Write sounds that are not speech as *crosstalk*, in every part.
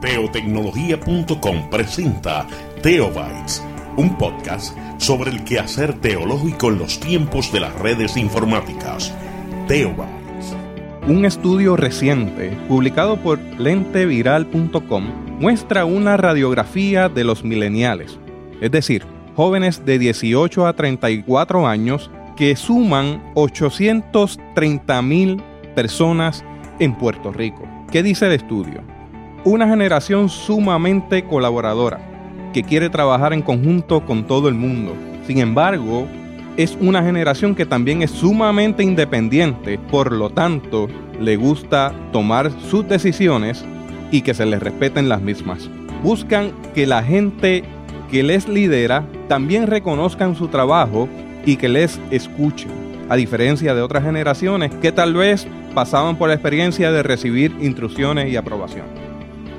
Teotecnología.com presenta Teobytes, un podcast sobre el quehacer teológico en los tiempos de las redes informáticas. Teobytes. Un estudio reciente, publicado por lenteviral.com, muestra una radiografía de los mileniales, es decir, jóvenes de 18 a 34 años que suman 830 mil personas en Puerto Rico. ¿Qué dice el estudio? Una generación sumamente colaboradora, que quiere trabajar en conjunto con todo el mundo. Sin embargo, es una generación que también es sumamente independiente, por lo tanto, le gusta tomar sus decisiones y que se les respeten las mismas. Buscan que la gente que les lidera también reconozcan su trabajo y que les escuchen, a diferencia de otras generaciones que tal vez pasaban por la experiencia de recibir instrucciones y aprobación.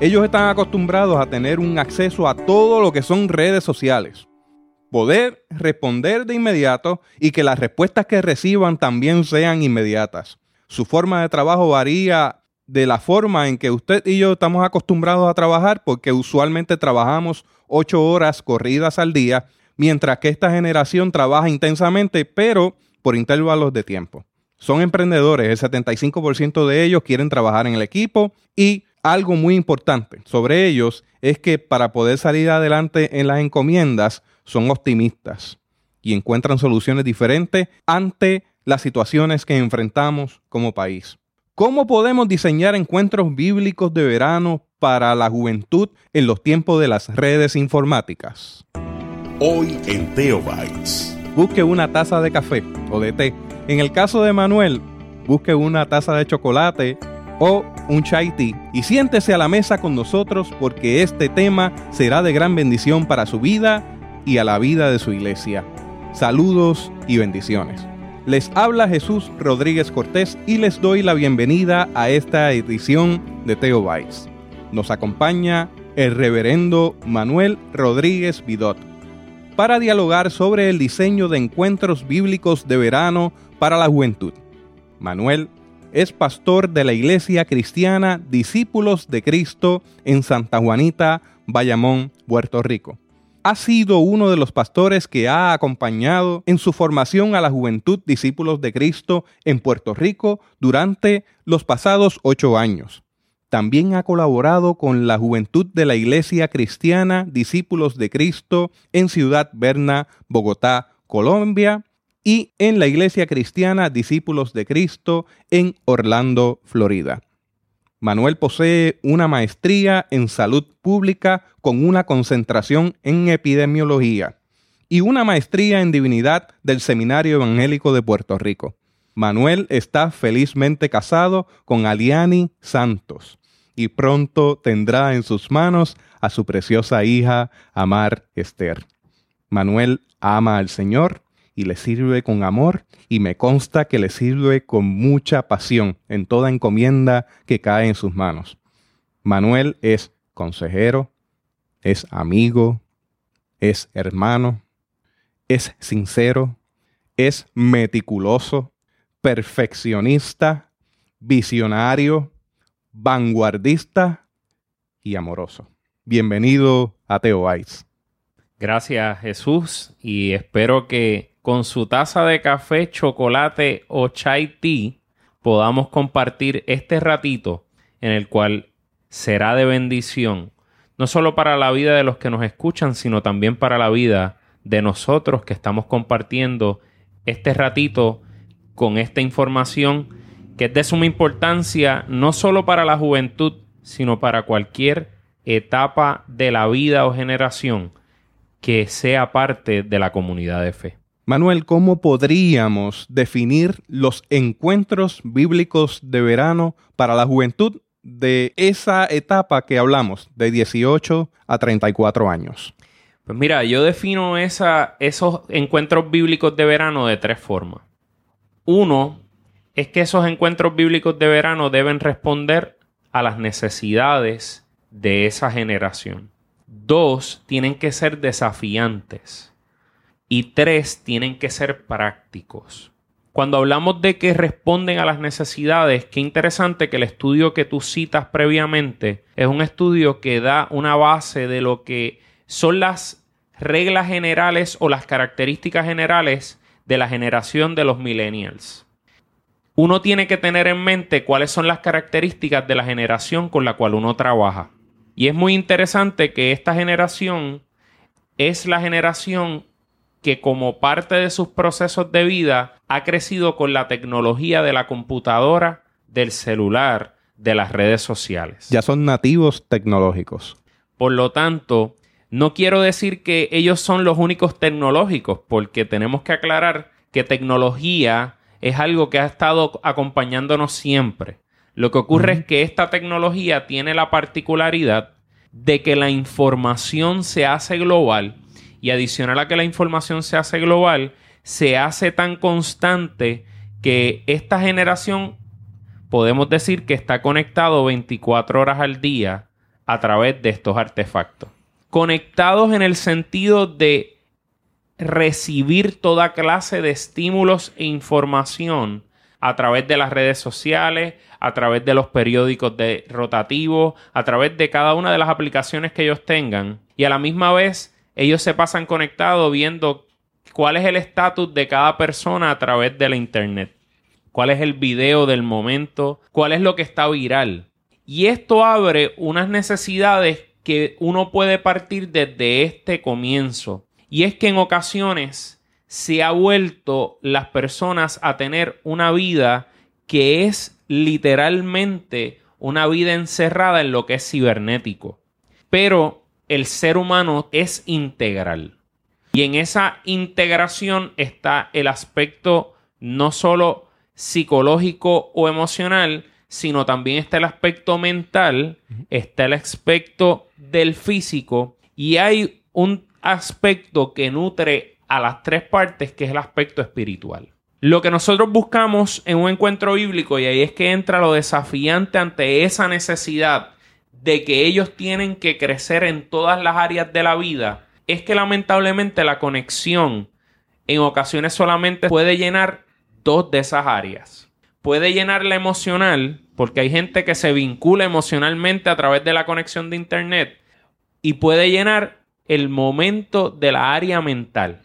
Ellos están acostumbrados a tener un acceso a todo lo que son redes sociales, poder responder de inmediato y que las respuestas que reciban también sean inmediatas. Su forma de trabajo varía de la forma en que usted y yo estamos acostumbrados a trabajar porque usualmente trabajamos ocho horas corridas al día, mientras que esta generación trabaja intensamente, pero por intervalos de tiempo. Son emprendedores, el 75% de ellos quieren trabajar en el equipo y algo muy importante sobre ellos es que para poder salir adelante en las encomiendas son optimistas y encuentran soluciones diferentes ante las situaciones que enfrentamos como país. ¿Cómo podemos diseñar encuentros bíblicos de verano para la juventud en los tiempos de las redes informáticas? Hoy en Teobytes. Busque una taza de café o de té en el caso de Manuel, busque una taza de chocolate o un chai y siéntese a la mesa con nosotros porque este tema será de gran bendición para su vida y a la vida de su iglesia. Saludos y bendiciones. Les habla Jesús Rodríguez Cortés y les doy la bienvenida a esta edición de Teo Vice. Nos acompaña el reverendo Manuel Rodríguez Vidot para dialogar sobre el diseño de encuentros bíblicos de verano para la juventud. Manuel es pastor de la Iglesia Cristiana Discípulos de Cristo en Santa Juanita, Bayamón, Puerto Rico. Ha sido uno de los pastores que ha acompañado en su formación a la juventud Discípulos de Cristo en Puerto Rico durante los pasados ocho años. También ha colaborado con la juventud de la Iglesia Cristiana Discípulos de Cristo en Ciudad Berna, Bogotá, Colombia, y en la Iglesia Cristiana Discípulos de Cristo en Orlando, Florida. Manuel posee una maestría en salud pública con una concentración en epidemiología y una maestría en divinidad del Seminario Evangélico de Puerto Rico. Manuel está felizmente casado con Aliani Santos y pronto tendrá en sus manos a su preciosa hija Amar Esther. Manuel ama al Señor y le sirve con amor y me consta que le sirve con mucha pasión en toda encomienda que cae en sus manos. Manuel es consejero, es amigo, es hermano, es sincero, es meticuloso, perfeccionista, visionario, vanguardista y amoroso. Bienvenido a Teo Gracias Jesús y espero que con su taza de café, chocolate o chai tea podamos compartir este ratito en el cual será de bendición, no solo para la vida de los que nos escuchan, sino también para la vida de nosotros que estamos compartiendo este ratito con esta información que es de suma importancia no solo para la juventud, sino para cualquier etapa de la vida o generación que sea parte de la comunidad de fe. Manuel, ¿cómo podríamos definir los encuentros bíblicos de verano para la juventud de esa etapa que hablamos, de 18 a 34 años? Pues mira, yo defino esos encuentros bíblicos de verano de tres formas. Uno es que esos encuentros bíblicos de verano deben responder a las necesidades de esa generación. Dos, tienen que ser desafiantes. Y tres, tienen que ser prácticos. Cuando hablamos de que responden a las necesidades, qué interesante que el estudio que tú citas previamente es un estudio que da una base de lo que son las reglas generales o las características generales de la generación de los millennials. Uno tiene que tener en mente cuáles son las características de la generación con la cual uno trabaja. Y es muy interesante que esta generación es la generación que como parte de sus procesos de vida ha crecido con la tecnología de la computadora, del celular, de las redes sociales. Ya son nativos tecnológicos. Por lo tanto, no quiero decir que ellos son los únicos tecnológicos, porque tenemos que aclarar que tecnología es algo que ha estado acompañándonos siempre. Lo que ocurre es que esta tecnología tiene la particularidad de que la información se hace global y adicional a que la información se hace global, se hace tan constante que esta generación podemos decir que está conectado 24 horas al día a través de estos artefactos. Conectados en el sentido de recibir toda clase de estímulos e información a través de las redes sociales, a través de los periódicos de rotativos, a través de cada una de las aplicaciones que ellos tengan y a la misma vez ellos se pasan conectados viendo cuál es el estatus de cada persona a través de la internet, cuál es el video del momento, cuál es lo que está viral. Y esto abre unas necesidades que uno puede partir desde este comienzo. Y es que en ocasiones se ha vuelto las personas a tener una vida que es literalmente una vida encerrada en lo que es cibernético. Pero el ser humano es integral. Y en esa integración está el aspecto no solo psicológico o emocional, sino también está el aspecto mental, está el aspecto del físico y hay un aspecto que nutre a las tres partes, que es el aspecto espiritual. Lo que nosotros buscamos en un encuentro bíblico, y ahí es que entra lo desafiante ante esa necesidad de que ellos tienen que crecer en todas las áreas de la vida, es que lamentablemente la conexión en ocasiones solamente puede llenar dos de esas áreas. Puede llenar la emocional, porque hay gente que se vincula emocionalmente a través de la conexión de Internet, y puede llenar el momento de la área mental.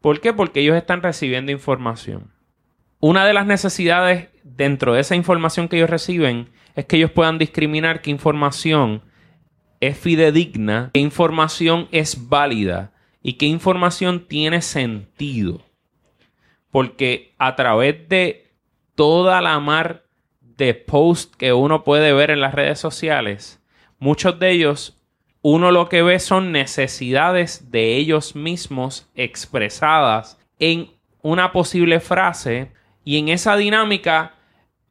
¿Por qué? Porque ellos están recibiendo información. Una de las necesidades dentro de esa información que ellos reciben es que ellos puedan discriminar qué información es fidedigna, qué información es válida y qué información tiene sentido. Porque a través de toda la mar de posts que uno puede ver en las redes sociales, muchos de ellos uno lo que ve son necesidades de ellos mismos expresadas en una posible frase y en esa dinámica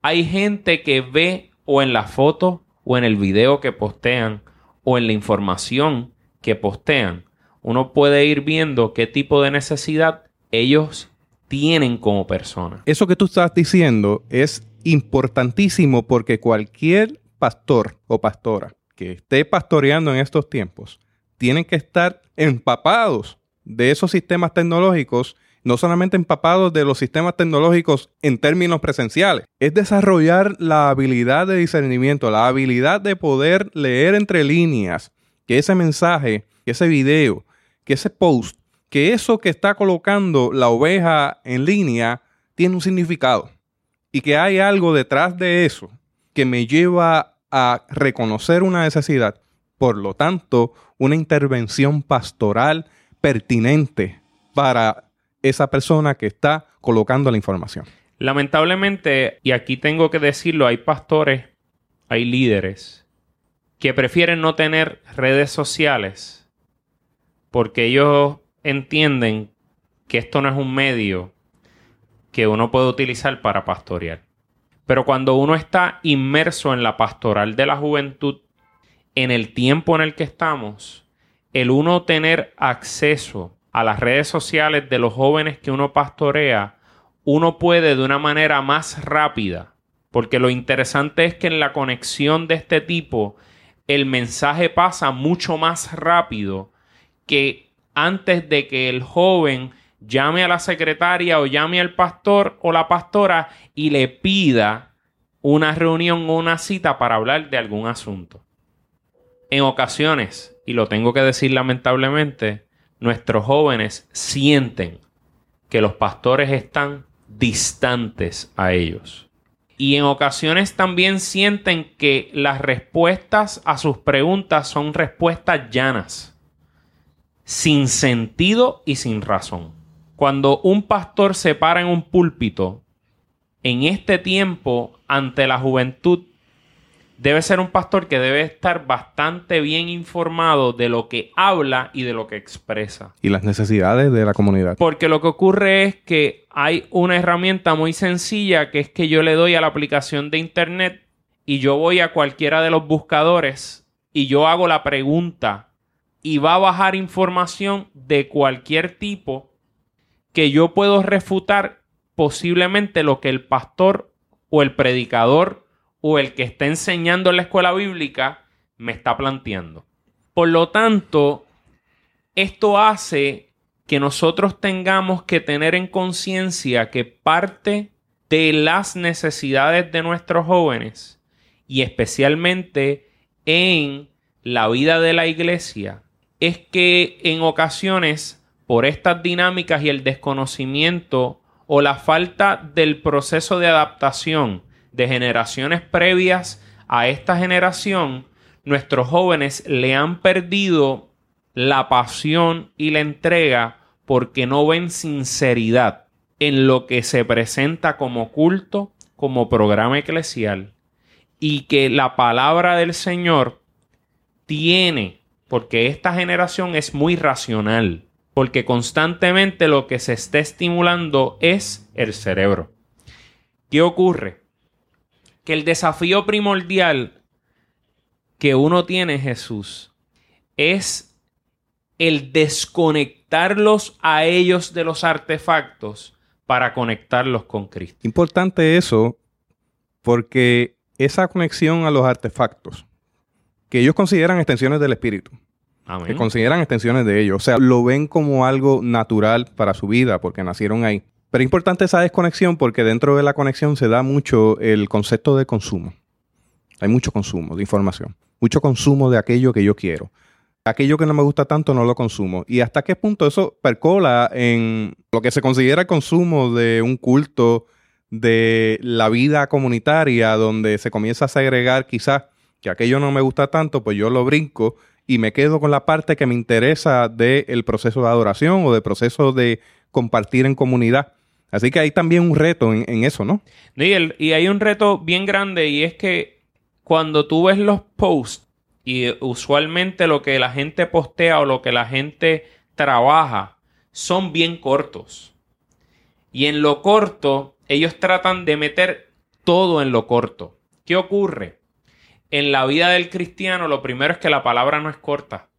hay gente que ve o en la foto o en el video que postean o en la información que postean, uno puede ir viendo qué tipo de necesidad ellos tienen como personas. Eso que tú estás diciendo es importantísimo porque cualquier pastor o pastora que esté pastoreando en estos tiempos tienen que estar empapados de esos sistemas tecnológicos no solamente empapados de los sistemas tecnológicos en términos presenciales, es desarrollar la habilidad de discernimiento, la habilidad de poder leer entre líneas que ese mensaje, que ese video, que ese post, que eso que está colocando la oveja en línea tiene un significado. Y que hay algo detrás de eso que me lleva a reconocer una necesidad, por lo tanto, una intervención pastoral pertinente para esa persona que está colocando la información. Lamentablemente, y aquí tengo que decirlo, hay pastores, hay líderes que prefieren no tener redes sociales porque ellos entienden que esto no es un medio que uno puede utilizar para pastorear. Pero cuando uno está inmerso en la pastoral de la juventud, en el tiempo en el que estamos, el uno tener acceso a las redes sociales de los jóvenes que uno pastorea, uno puede de una manera más rápida, porque lo interesante es que en la conexión de este tipo, el mensaje pasa mucho más rápido que antes de que el joven llame a la secretaria o llame al pastor o la pastora y le pida una reunión o una cita para hablar de algún asunto. En ocasiones, y lo tengo que decir lamentablemente, nuestros jóvenes sienten que los pastores están distantes a ellos. Y en ocasiones también sienten que las respuestas a sus preguntas son respuestas llanas, sin sentido y sin razón. Cuando un pastor se para en un púlpito, en este tiempo, ante la juventud, debe ser un pastor que debe estar bastante bien informado de lo que habla y de lo que expresa. Y las necesidades de la comunidad. Porque lo que ocurre es que hay una herramienta muy sencilla que es que yo le doy a la aplicación de internet y yo voy a cualquiera de los buscadores y yo hago la pregunta y va a bajar información de cualquier tipo que yo puedo refutar posiblemente lo que el pastor o el predicador o el que está enseñando en la escuela bíblica me está planteando. Por lo tanto, esto hace que nosotros tengamos que tener en conciencia que parte de las necesidades de nuestros jóvenes y especialmente en la vida de la iglesia es que en ocasiones por estas dinámicas y el desconocimiento o la falta del proceso de adaptación de generaciones previas a esta generación, nuestros jóvenes le han perdido la pasión y la entrega porque no ven sinceridad en lo que se presenta como culto, como programa eclesial, y que la palabra del Señor tiene, porque esta generación es muy racional, porque constantemente lo que se está estimulando es el cerebro. ¿Qué ocurre? Que el desafío primordial que uno tiene, Jesús, es el desconectarlos a ellos de los artefactos para conectarlos con Cristo. Importante eso, porque esa conexión a los artefactos, que ellos consideran extensiones del Espíritu, que consideran extensiones de ellos, o sea, lo ven como algo natural para su vida, porque nacieron ahí. Pero es importante esa desconexión porque dentro de la conexión se da mucho el concepto de consumo. Hay mucho consumo de información, mucho consumo de aquello que yo quiero. Aquello que no me gusta tanto no lo consumo. ¿Y hasta qué punto eso percola en lo que se considera el consumo de un culto, de la vida comunitaria, donde se comienza a segregar quizás que aquello no me gusta tanto, pues yo lo brinco y me quedo con la parte que me interesa del proceso de adoración o del proceso de compartir en comunidad. Así que hay también un reto en, eso, ¿no? Y, y hay un reto bien grande y es que cuando tú ves los posts y usualmente lo que la gente postea o lo que la gente trabaja son bien cortos. Y en lo corto, ellos tratan de meter todo en lo corto. ¿Qué ocurre? En la vida del cristiano, lo primero es que la palabra no es corta.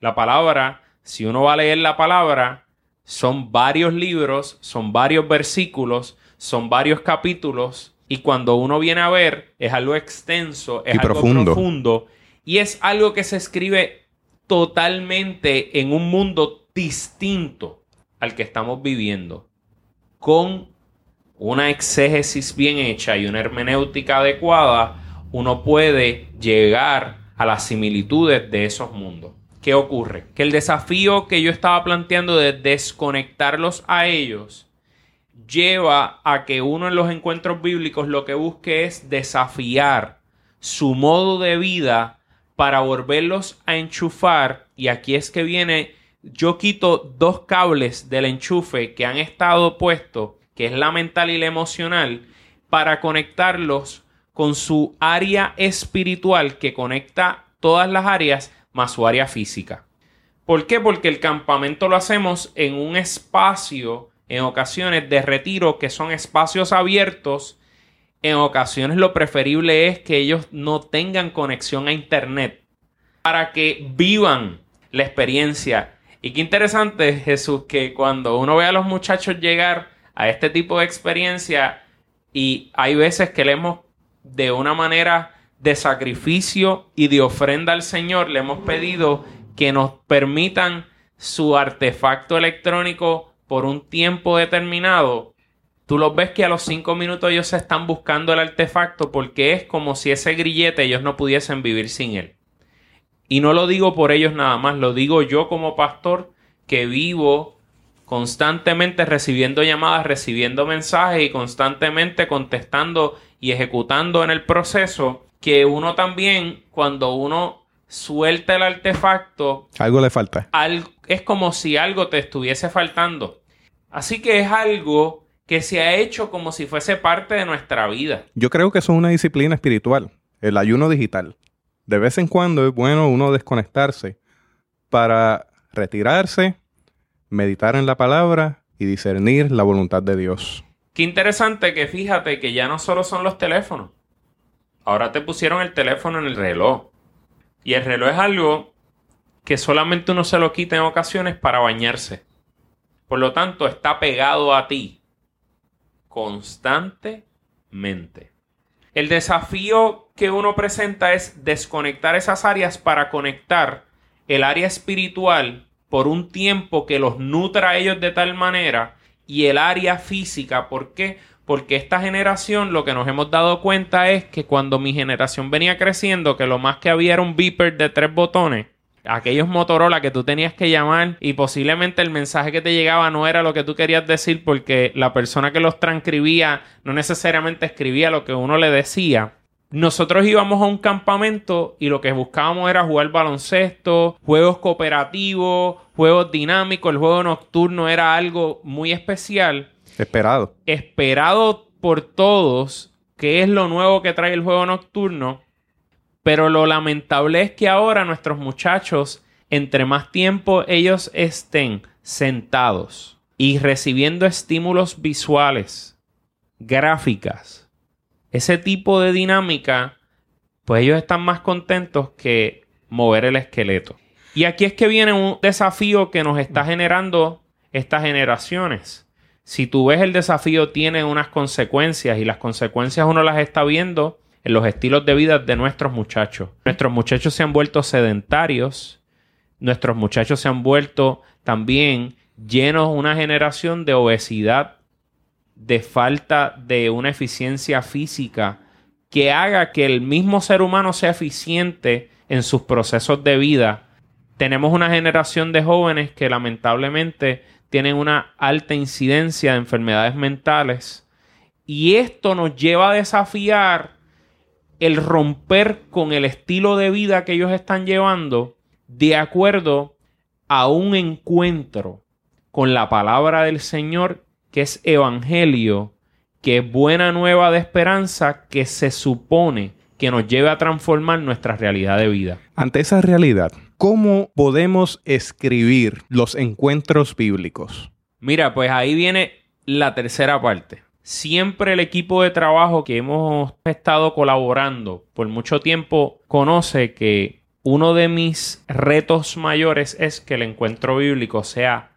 La palabra, si uno va a leer la palabra, son varios libros, son varios versículos, son varios capítulos y cuando uno viene a ver es algo extenso, es algo profundo. y es algo que se escribe totalmente en un mundo distinto al que estamos viviendo, con una exégesis bien hecha y una hermenéutica adecuada, uno puede llegar a las similitudes de esos mundos. ¿Qué ocurre? Que el desafío que yo estaba planteando de desconectarlos a ellos lleva a que uno en los encuentros bíblicos lo que busque es desafiar su modo de vida para volverlos a enchufar. Y aquí es que viene, yo quito dos cables del enchufe que han estado puestos, que es la mental y la emocional, para conectarlos con su área espiritual que conecta todas las áreas más su área física. ¿Por qué? Porque el campamento lo hacemos en un espacio, en ocasiones de retiro, que son espacios abiertos. En ocasiones lo preferible es que ellos no tengan conexión a Internet para que vivan la experiencia. Y qué interesante, Jesús, que cuando uno ve a los muchachos llegar a este tipo de experiencia y hay veces que le hemos de una manera de sacrificio y de ofrenda al Señor, le hemos pedido que nos permitan su artefacto electrónico por un tiempo determinado, tú los ves que a los cinco minutos ellos se están buscando el artefacto porque es como si ese grillete ellos no pudiesen vivir sin él. Y no lo digo por ellos nada más, lo digo yo como pastor que vivo constantemente recibiendo llamadas, recibiendo mensajes y constantemente contestando y ejecutando en el proceso, que uno también, cuando uno suelta el artefacto, algo le falta. es como si algo te estuviese faltando. Así que es algo que se ha hecho como si fuese parte de nuestra vida. Yo creo que eso es una disciplina espiritual, el ayuno digital. De vez en cuando es bueno uno desconectarse para retirarse, meditar en la palabra y discernir la voluntad de Dios. Qué interesante que fíjate que ya no solo son los teléfonos. Ahora te pusieron el teléfono en el reloj. Y el reloj es algo que solamente uno se lo quita en ocasiones para bañarse. Por lo tanto, está pegado a ti constantemente. El desafío que uno presenta es desconectar esas áreas para conectar el área espiritual por un tiempo que los nutra a ellos de tal manera y el área física. ¿Por qué? Porque esta generación lo que nos hemos dado cuenta es que cuando mi generación venía creciendo, que lo más que había era un beeper de tres botones, aquellos Motorola que tú tenías que llamar y posiblemente el mensaje que te llegaba no era lo que tú querías decir porque la persona que los transcribía no necesariamente escribía lo que uno le decía nosotros íbamos a un campamento y lo que buscábamos era jugar baloncesto, juegos cooperativos, juegos dinámicos. El juego nocturno era algo muy especial. Esperado. Esperado por todos, que es lo nuevo que trae el juego nocturno. Pero lo lamentable es que ahora nuestros muchachos, entre más tiempo ellos estén sentados y recibiendo estímulos visuales, gráficas, ese tipo de dinámica, pues ellos están más contentos que mover el esqueleto. Y aquí es que viene un desafío que nos está generando estas generaciones. Si tú ves el desafío tiene unas consecuencias y las consecuencias uno las está viendo en los estilos de vida de nuestros muchachos. Nuestros muchachos se han vuelto sedentarios, nuestros muchachos se han vuelto también llenos una generación de obesidad de falta de una eficiencia física que haga que el mismo ser humano sea eficiente en sus procesos de vida. Tenemos una generación de jóvenes que lamentablemente tienen una alta incidencia de enfermedades mentales y esto nos lleva a desafiar el romper con el estilo de vida que ellos están llevando de acuerdo a un encuentro con la palabra del Señor que es evangelio, que es buena nueva de esperanza que se supone que nos lleve a transformar nuestra realidad de vida. Ante esa realidad, ¿cómo podemos escribir los encuentros bíblicos? Mira, pues ahí viene la tercera parte. Siempre el equipo de trabajo que hemos estado colaborando por mucho tiempo conoce que uno de mis retos mayores es que el encuentro bíblico sea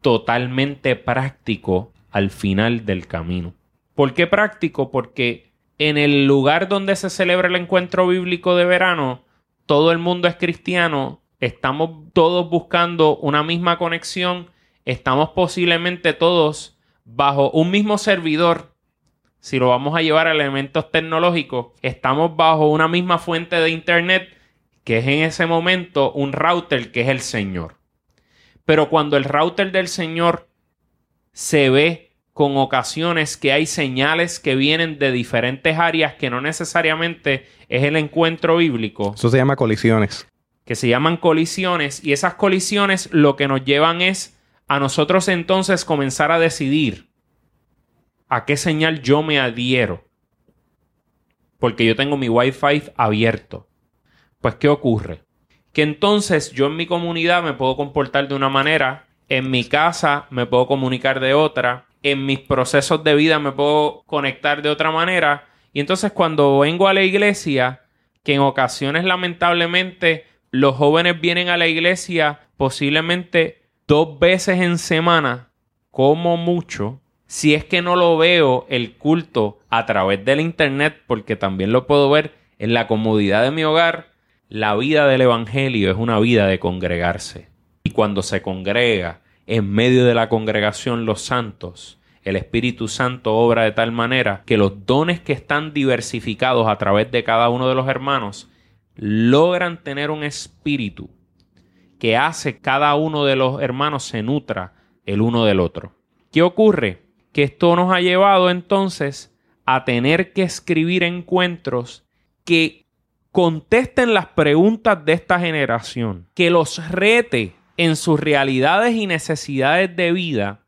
totalmente práctico al final del camino. ¿Por qué práctico? Porque en el lugar donde se celebra el encuentro bíblico de verano, todo el mundo es cristiano, estamos todos buscando una misma conexión, estamos posiblemente todos bajo un mismo servidor. Si lo vamos a llevar a elementos tecnológicos, estamos bajo una misma fuente de Internet que es en ese momento un router que es el Señor. Pero cuando el router del Señor se ve con ocasiones que hay señales que vienen de diferentes áreas que no necesariamente es el encuentro bíblico. Eso se llama colisiones. Que se llaman colisiones y esas colisiones lo que nos llevan es a nosotros entonces comenzar a decidir a qué señal yo me adhiero. Porque yo tengo mi Wi-Fi abierto. Pues ¿qué ocurre? Que entonces yo en mi comunidad me puedo comportar de una manera en mi casa me puedo comunicar de otra, en mis procesos de vida me puedo conectar de otra manera. Y entonces cuando vengo a la iglesia, que en ocasiones lamentablemente los jóvenes vienen a la iglesia posiblemente dos veces en semana, como mucho, si es que no lo veo el culto a través del internet, porque también lo puedo ver en la comodidad de mi hogar, la vida del Evangelio es una vida de congregarse. Y cuando se congrega en medio de la congregación los santos, el Espíritu Santo obra de tal manera que los dones que están diversificados a través de cada uno de los hermanos logran tener un espíritu que hace cada uno de los hermanos se nutra el uno del otro. ¿Qué ocurre? Que esto nos ha llevado entonces a tener que escribir encuentros que contesten las preguntas de esta generación, que los rete en sus realidades y necesidades de vida,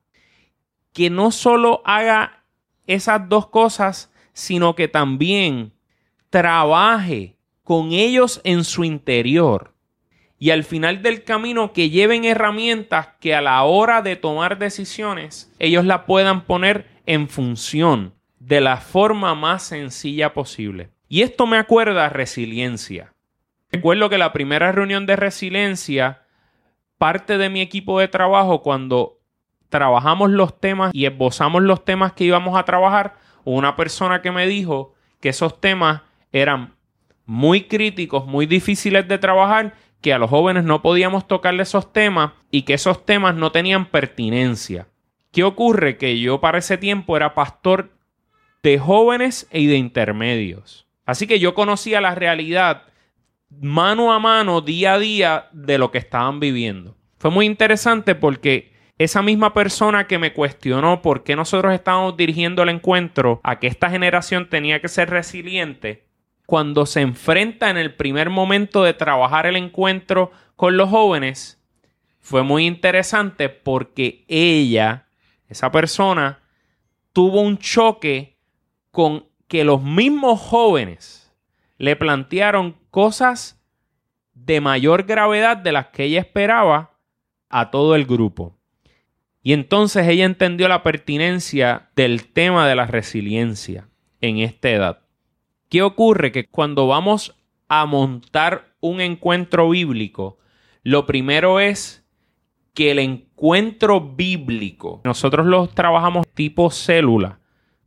que no solo haga esas dos cosas, sino que también trabaje con ellos en su interior y al final del camino que lleven herramientas que a la hora de tomar decisiones ellos la puedan poner en función de la forma más sencilla posible. Y esto me acuerda a resiliencia. Recuerdo que la primera reunión de resiliencia, parte de mi equipo de trabajo, cuando trabajamos los temas y esbozamos los temas que íbamos a trabajar, una persona que me dijo que esos temas eran muy críticos, muy difíciles de trabajar, que a los jóvenes no podíamos tocarle esos temas y que esos temas no tenían pertinencia. ¿Qué ocurre? Que yo para ese tiempo era pastor de jóvenes y de intermedios. Así que yo conocía la realidad mano a mano, día a día, de lo que estaban viviendo. Fue muy interesante porque esa misma persona que me cuestionó por qué nosotros estábamos dirigiendo el encuentro a que esta generación tenía que ser resiliente, cuando se enfrenta en el primer momento de trabajar el encuentro con los jóvenes, fue muy interesante porque ella, esa persona, tuvo un choque con que los mismos jóvenes le plantearon cosas de mayor gravedad de las que ella esperaba a todo el grupo. Y entonces ella entendió la pertinencia del tema de la resiliencia en esta edad. ¿Qué ocurre? Que cuando vamos a montar un encuentro bíblico, lo primero es que el encuentro bíblico, nosotros lo trabajamos tipo célula,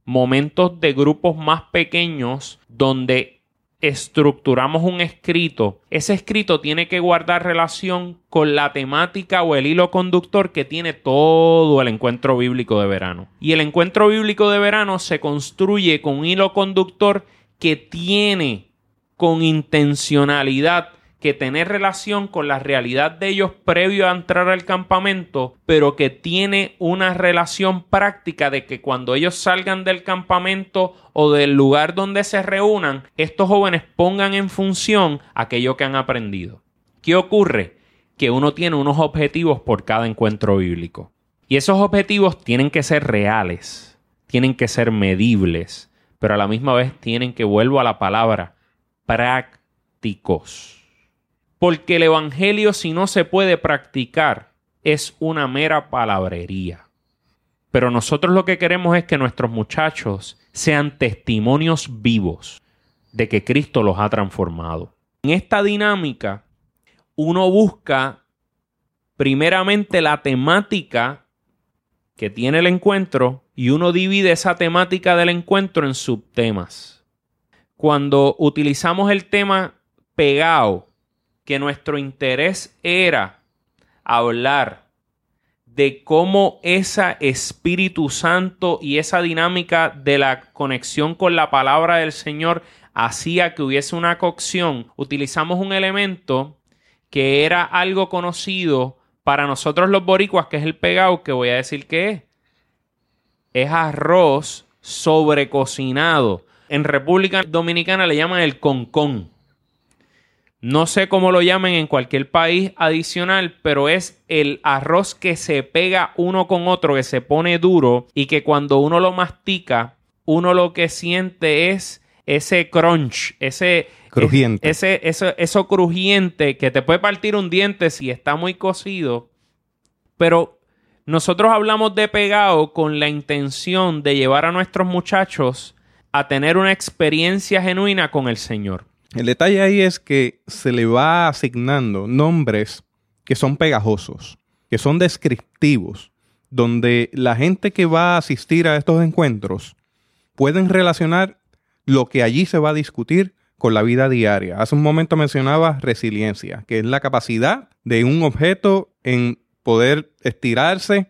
momentos de grupos más pequeños donde estructuramos un escrito, ese escrito tiene que guardar relación con la temática o el hilo conductor que tiene todo el encuentro bíblico de verano. Y el encuentro bíblico de verano se construye con un hilo conductor que tiene con intencionalidad que tener relación con la realidad de ellos previo a entrar al campamento, pero que tiene una relación práctica de que cuando ellos salgan del campamento o del lugar donde se reúnan, estos jóvenes pongan en función aquello que han aprendido. ¿Qué ocurre? Que uno tiene unos objetivos por cada encuentro bíblico. Y esos objetivos tienen que ser reales, tienen que ser medibles, pero a la misma vez tienen que, vuelvo a la palabra, prácticos. Porque el Evangelio si no se puede practicar es una mera palabrería. Pero nosotros lo que queremos es que nuestros muchachos sean testimonios vivos de que Cristo los ha transformado. En esta dinámica, uno busca primeramente la temática que tiene el encuentro y uno divide esa temática del encuentro en subtemas. Cuando utilizamos el tema pegado, que nuestro interés era hablar de cómo ese Espíritu Santo y esa dinámica de la conexión con la palabra del Señor hacía que hubiese una cocción, utilizamos un elemento que era algo conocido para nosotros los boricuas, que es el pegado, que voy a decir que es. Es arroz sobrecocinado. En República Dominicana le llaman el concón. No sé cómo lo llamen en cualquier país adicional, pero es el arroz que se pega uno con otro, que se pone duro y que cuando uno lo mastica, uno lo que siente es ese crunch, ese crujiente. Ese, eso, eso crujiente que te puede partir un diente si está muy cocido. Pero nosotros hablamos de pegado con la intención de llevar a nuestros muchachos a tener una experiencia genuina con el Señor. El detalle ahí es que se le va asignando nombres que son pegajosos, que son descriptivos, donde la gente que va a asistir a estos encuentros pueden relacionar lo que allí se va a discutir con la vida diaria. Hace un momento mencionaba resiliencia, que es la capacidad de un objeto en poder estirarse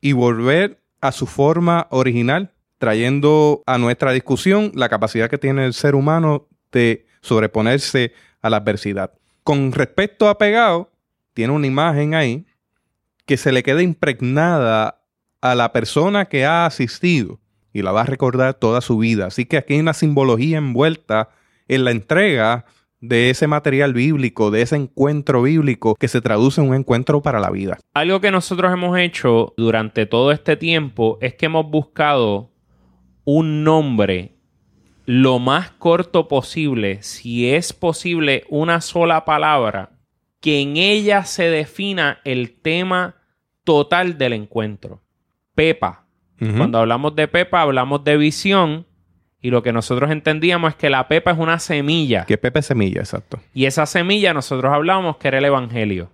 y volver a su forma original, trayendo a nuestra discusión la capacidad que tiene el ser humano de sobreponerse a la adversidad. Con respecto a pegado, tiene una imagen ahí que se le queda impregnada a la persona que ha asistido y la va a recordar toda su vida. Así que aquí hay una simbología envuelta en la entrega de ese material bíblico, de ese encuentro bíblico que se traduce en un encuentro para la vida. Algo que nosotros hemos hecho durante todo este tiempo es que hemos buscado un nombre lo más corto posible, si es posible una sola palabra, que en ella se defina el tema total del encuentro. Pepa. Cuando hablamos de Pepa, hablamos de visión, y lo que nosotros entendíamos es que la pepa es una semilla. Que pepa es semilla, exacto. Y esa semilla nosotros hablábamos que era el Evangelio.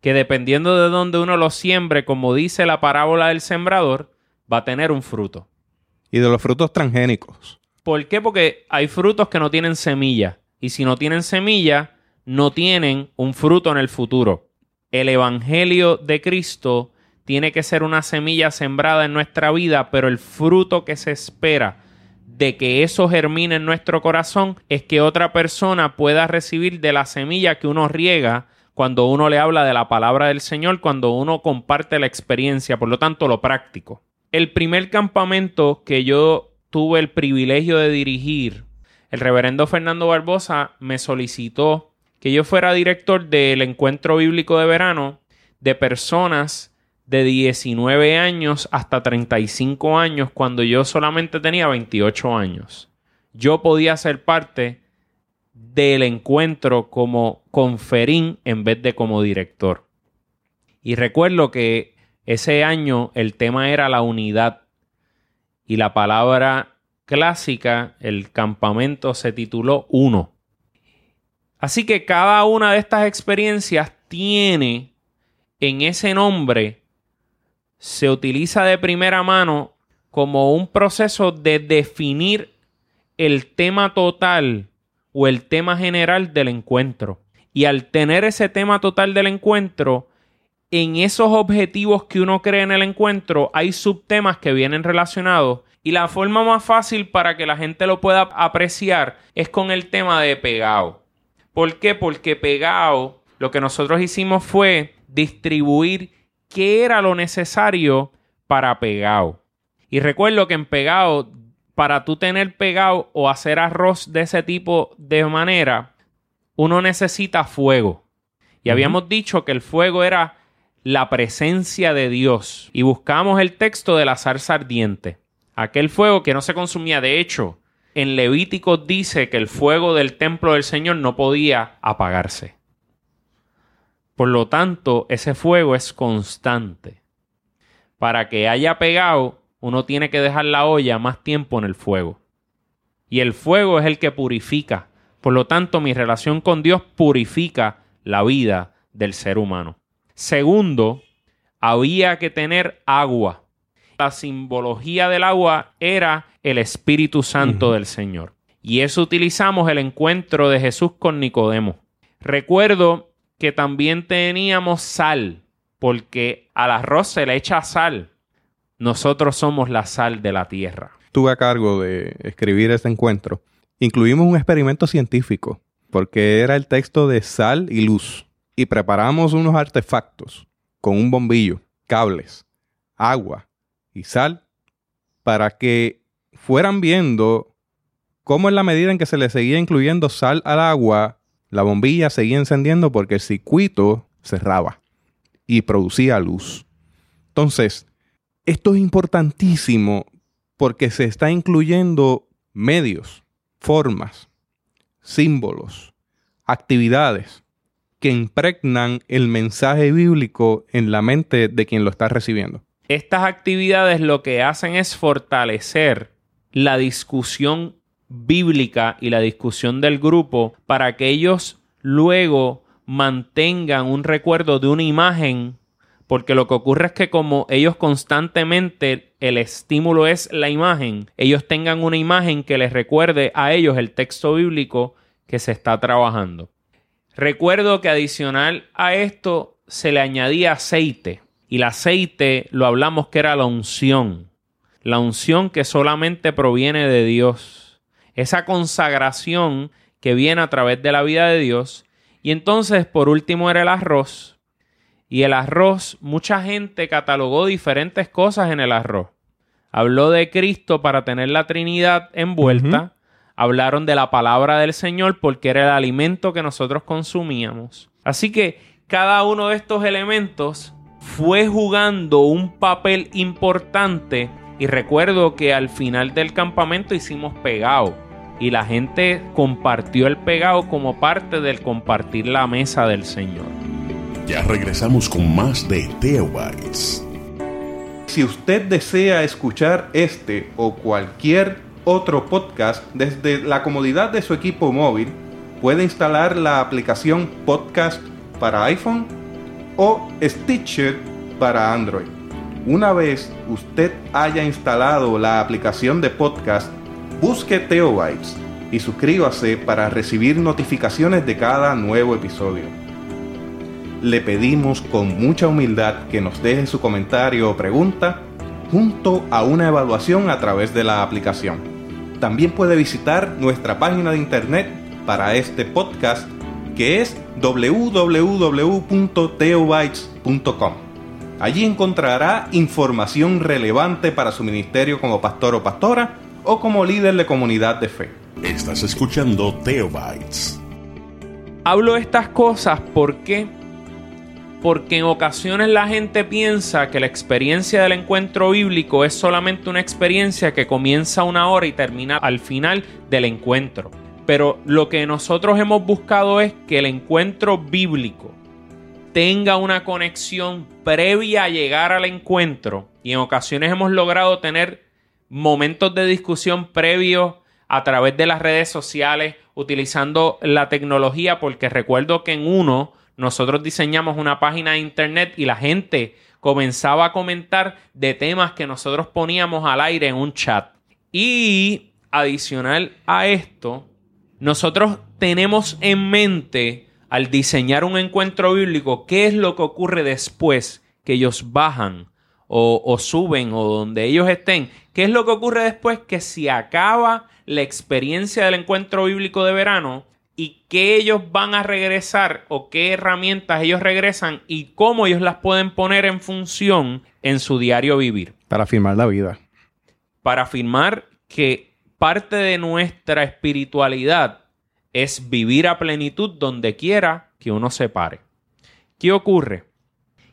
Que dependiendo de dónde uno lo siembre, como dice la parábola del sembrador, va a tener un fruto. Y de los frutos transgénicos. ¿Por qué? Porque hay frutos que no tienen semilla. Y si no tienen semilla, no tienen un fruto en el futuro. El Evangelio de Cristo tiene que ser una semilla sembrada en nuestra vida, pero el fruto que se espera de que eso germine en nuestro corazón es que otra persona pueda recibir de la semilla que uno riega cuando uno le habla de la palabra del Señor, cuando uno comparte la experiencia, por lo tanto lo práctico. El primer campamento que yo tuve el privilegio de dirigir, el reverendo Fernando Barbosa me solicitó que yo fuera director del encuentro bíblico de verano de personas de 19 años hasta 35 años cuando yo solamente tenía 28 años. Yo podía ser parte del encuentro como conferín en vez de como director. Y recuerdo que ese año el tema era la unidad y la palabra clásica, el campamento se tituló Uno. Así que cada una de estas experiencias tiene en ese nombre se utiliza de primera mano como un proceso de definir el tema total o el tema general del encuentro. Y al tener ese tema total del encuentro, en esos objetivos que uno cree en el encuentro hay subtemas que vienen relacionados y la forma más fácil para que la gente lo pueda apreciar es con el tema de pegado. ¿Por qué? Porque pegado lo que nosotros hicimos fue distribuir qué era lo necesario para pegado. Y recuerdo que en pegado, para tú tener pegado o hacer arroz de ese tipo de manera, uno necesita fuego. Y habíamos dicho que el fuego era la presencia de Dios. Y buscamos el texto de la zarza ardiente. Aquel fuego que no se consumía. De hecho, en Levítico dice que el fuego del templo del Señor no podía apagarse. Por lo tanto, ese fuego es constante. Para que haya pegado, uno tiene que dejar la olla más tiempo en el fuego. Y el fuego es el que purifica. Por lo tanto, mi relación con Dios purifica la vida del ser humano. Segundo, había que tener agua. La simbología del agua era el Espíritu Santo del Señor. Y eso utilizamos el encuentro de Jesús con Nicodemo. Recuerdo que también teníamos sal, porque al arroz se le echa sal. Nosotros somos la sal de la tierra. Tuve a cargo de escribir este encuentro. Incluimos un experimento científico, porque era el texto de sal y luz. Y preparamos unos artefactos con un bombillo, cables, agua y sal para que fueran viendo cómo en la medida en que se le seguía incluyendo sal al agua, la bombilla seguía encendiendo porque el circuito cerraba y producía luz. Entonces, esto es importantísimo porque se está incluyendo medios, formas, símbolos, actividades que impregnan el mensaje bíblico en la mente de quien lo está recibiendo. Estas actividades lo que hacen es fortalecer la discusión bíblica y la discusión del grupo para que ellos luego mantengan un recuerdo de una imagen, porque lo que ocurre es que como ellos constantemente el estímulo es la imagen, ellos tengan una imagen que les recuerde a ellos el texto bíblico que se está trabajando. Recuerdo que adicional a esto se le añadía aceite. Y el aceite lo hablamos que era la unción. La unción que solamente proviene de Dios. Esa consagración que viene a través de la vida de Dios. Y entonces, por último, era el arroz. Y el arroz, mucha gente catalogó diferentes cosas en el arroz. Habló de Cristo para tener la Trinidad envuelta. Hablaron de la palabra del Señor porque era el alimento que nosotros consumíamos. Así que cada uno de estos elementos fue jugando un papel importante y recuerdo que al final del campamento hicimos pegado y la gente compartió el pegado como parte del compartir la mesa del Señor. Ya regresamos con más de Teobytes. Si usted desea escuchar este o cualquier otro podcast desde la comodidad de su equipo móvil, puede instalar la aplicación Podcast para iPhone o Stitcher para Android. Una vez usted haya instalado la aplicación de podcast, busque Teobytes y suscríbase para recibir notificaciones de cada nuevo episodio. Le pedimos con mucha humildad que nos deje su comentario o pregunta junto a una evaluación a través de la aplicación. También puede visitar nuestra página de internet para este podcast que es www.teobytes.com. Allí encontrará información relevante para su ministerio como pastor o pastora o como líder de comunidad de fe. Estás escuchando Teobytes. Hablo estas cosas porque porque en ocasiones la gente piensa que la experiencia del encuentro bíblico es solamente una experiencia que comienza una hora y termina al final del encuentro. Pero lo que nosotros hemos buscado es que el encuentro bíblico tenga una conexión previa a llegar al encuentro y en ocasiones hemos logrado tener momentos de discusión previos a través de las redes sociales utilizando la tecnología porque recuerdo que en uno nosotros diseñamos una página de internet y la gente comenzaba a comentar de temas que nosotros poníamos al aire en un chat. Y adicional a esto, nosotros tenemos en mente al diseñar un encuentro bíblico qué es lo que ocurre después que ellos bajan o, suben o donde ellos estén. ¿Qué es lo que ocurre después que si acaba la experiencia del encuentro bíblico de verano y qué ellos van a regresar o qué herramientas ellos regresan y cómo ellos las pueden poner en función en su diario vivir? Para afirmar la vida. Para afirmar que parte de nuestra espiritualidad es vivir a plenitud donde quiera que uno se pare. ¿Qué ocurre?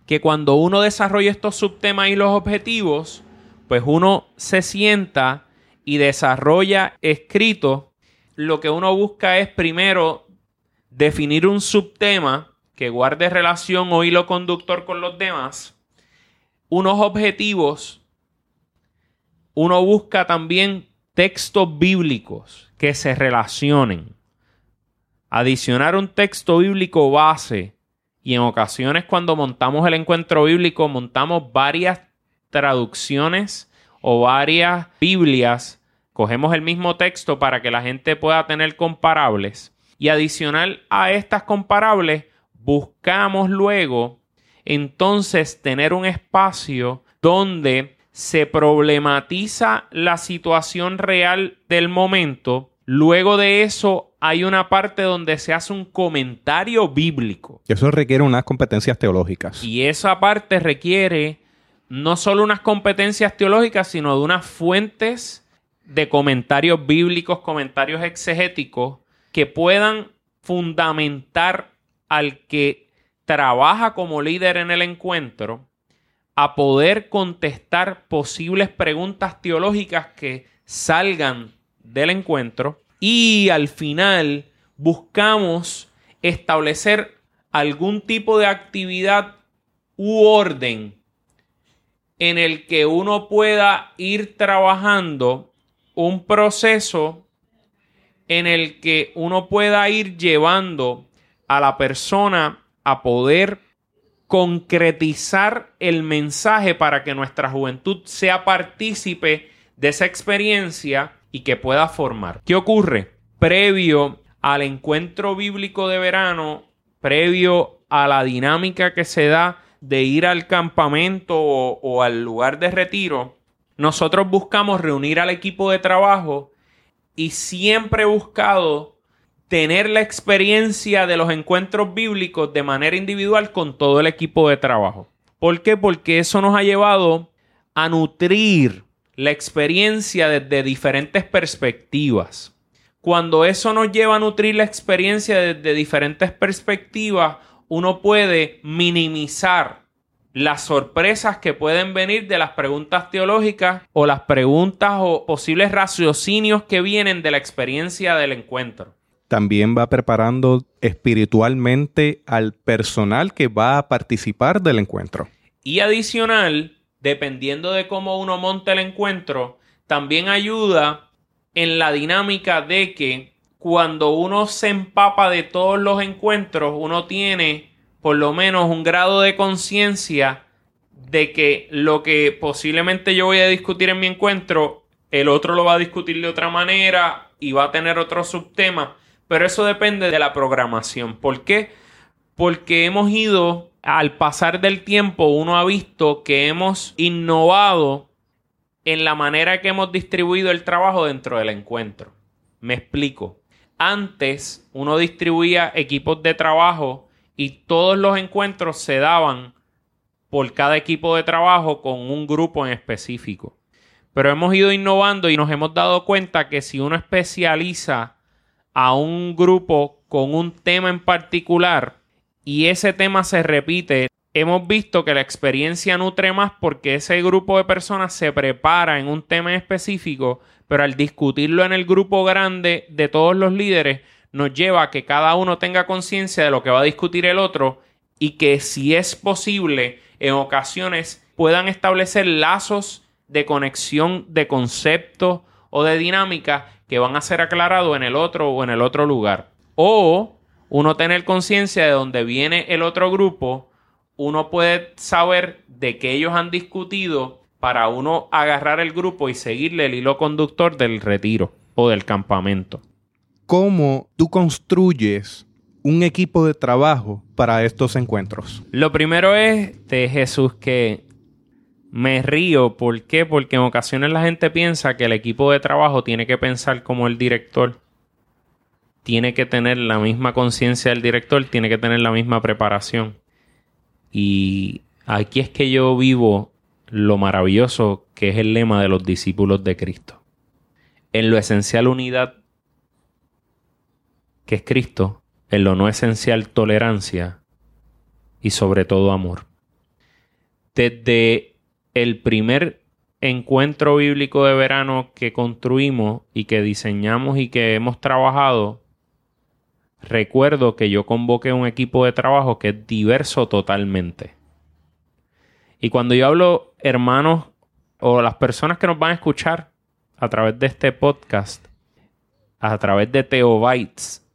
Que cuando uno desarrolla estos subtemas y los objetivos, pues uno se sienta y desarrolla escrito. Lo que uno busca es primero definir un subtema que guarde relación o hilo conductor con los demás, unos objetivos. Uno busca también textos bíblicos que se relacionen. Adicionar un texto bíblico base y en ocasiones cuando montamos el encuentro bíblico montamos varias traducciones o varias Biblias. Cogemos el mismo texto para que la gente pueda tener comparables. Y adicional a estas comparables, buscamos luego entonces tener un espacio donde se problematiza la situación real del momento. Luego de eso hay una parte donde se hace un comentario bíblico. Eso requiere unas competencias teológicas. Y esa parte requiere no solo unas competencias teológicas, sino de unas fuentes de comentarios bíblicos, comentarios exegéticos, que puedan fundamentar al que trabaja como líder en el encuentro a poder contestar posibles preguntas teológicas que salgan del encuentro. Y al final buscamos establecer algún tipo de actividad u orden en el que uno pueda ir trabajando un proceso en el que uno pueda ir llevando a la persona a poder concretizar el mensaje para que nuestra juventud sea partícipe de esa experiencia y que pueda formar. ¿Qué ocurre? Previo al encuentro bíblico de verano, previo a la dinámica que se da de ir al campamento o, al lugar de retiro, nosotros buscamos reunir al equipo de trabajo y siempre he buscado tener la experiencia de los encuentros bíblicos de manera individual con todo el equipo de trabajo. ¿Por qué? Porque eso nos ha llevado a nutrir la experiencia desde diferentes perspectivas. Cuando eso nos lleva a nutrir la experiencia desde diferentes perspectivas, uno puede minimizar las sorpresas que pueden venir de las preguntas teológicas o las preguntas o posibles raciocinios que vienen de la experiencia del encuentro. También va preparando espiritualmente al personal que va a participar del encuentro. Y adicional, dependiendo de cómo uno monte el encuentro, también ayuda en la dinámica de que cuando uno se empapa de todos los encuentros, uno tiene por lo menos un grado de conciencia de que lo que posiblemente yo voy a discutir en mi encuentro, el otro lo va a discutir de otra manera y va a tener otro subtema. Pero eso depende de la programación. ¿Por qué? Porque hemos ido, al pasar del tiempo, uno ha visto que hemos innovado en la manera que hemos distribuido el trabajo dentro del encuentro. Me explico. Antes uno distribuía equipos de trabajo y todos los encuentros se daban por cada equipo de trabajo con un grupo en específico. Pero hemos ido innovando y nos hemos dado cuenta que si uno especializa a un grupo con un tema en particular y ese tema se repite, hemos visto que la experiencia nutre más porque ese grupo de personas se prepara en un tema específico, pero al discutirlo en el grupo grande de todos los líderes, nos lleva a que cada uno tenga conciencia de lo que va a discutir el otro y que si es posible en ocasiones puedan establecer lazos de conexión de concepto o de dinámica que van a ser aclarados en el otro o en el otro lugar. O uno tener conciencia de dónde viene el otro grupo, uno puede saber de qué ellos han discutido para uno agarrar el grupo y seguirle el hilo conductor del retiro o del campamento cómo tú construyes un equipo de trabajo para estos encuentros? Lo primero es de Jesús que me río. ¿Por qué? Porque en ocasiones la gente piensa que el equipo de trabajo tiene que pensar como el director. Tiene que tener la misma conciencia del director, tiene que tener la misma preparación. Y aquí es que yo vivo lo maravilloso que es el lema de los discípulos de Cristo. En lo esencial unidad que es Cristo, en lo no esencial tolerancia y sobre todo amor. Desde el primer encuentro bíblico de verano que construimos y que diseñamos y que hemos trabajado, recuerdo que yo convoqué un equipo de trabajo que es diverso totalmente. Y cuando yo hablo hermanos o las personas que nos van a escuchar a través de este podcast, a través de Teobytes,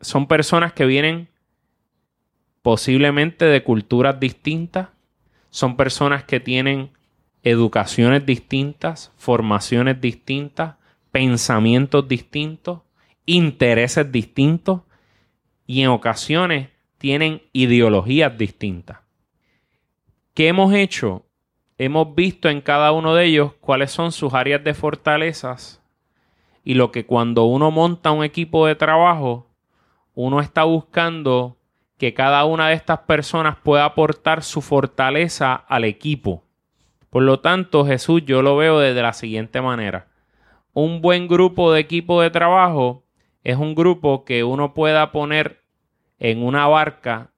son personas que vienen posiblemente de culturas distintas, son personas que tienen educaciones distintas, formaciones distintas, pensamientos distintos, intereses distintos y en ocasiones tienen ideologías distintas. ¿Qué hemos hecho? Hemos visto en cada uno de ellos cuáles son sus áreas de fortalezas y lo que cuando uno monta un equipo de trabajo uno está buscando que cada una de estas personas pueda aportar su fortaleza al equipo. Por lo tanto, Jesús yo lo veo desde la siguiente manera. Un buen grupo de equipo de trabajo es un grupo que uno pueda poner en una barca,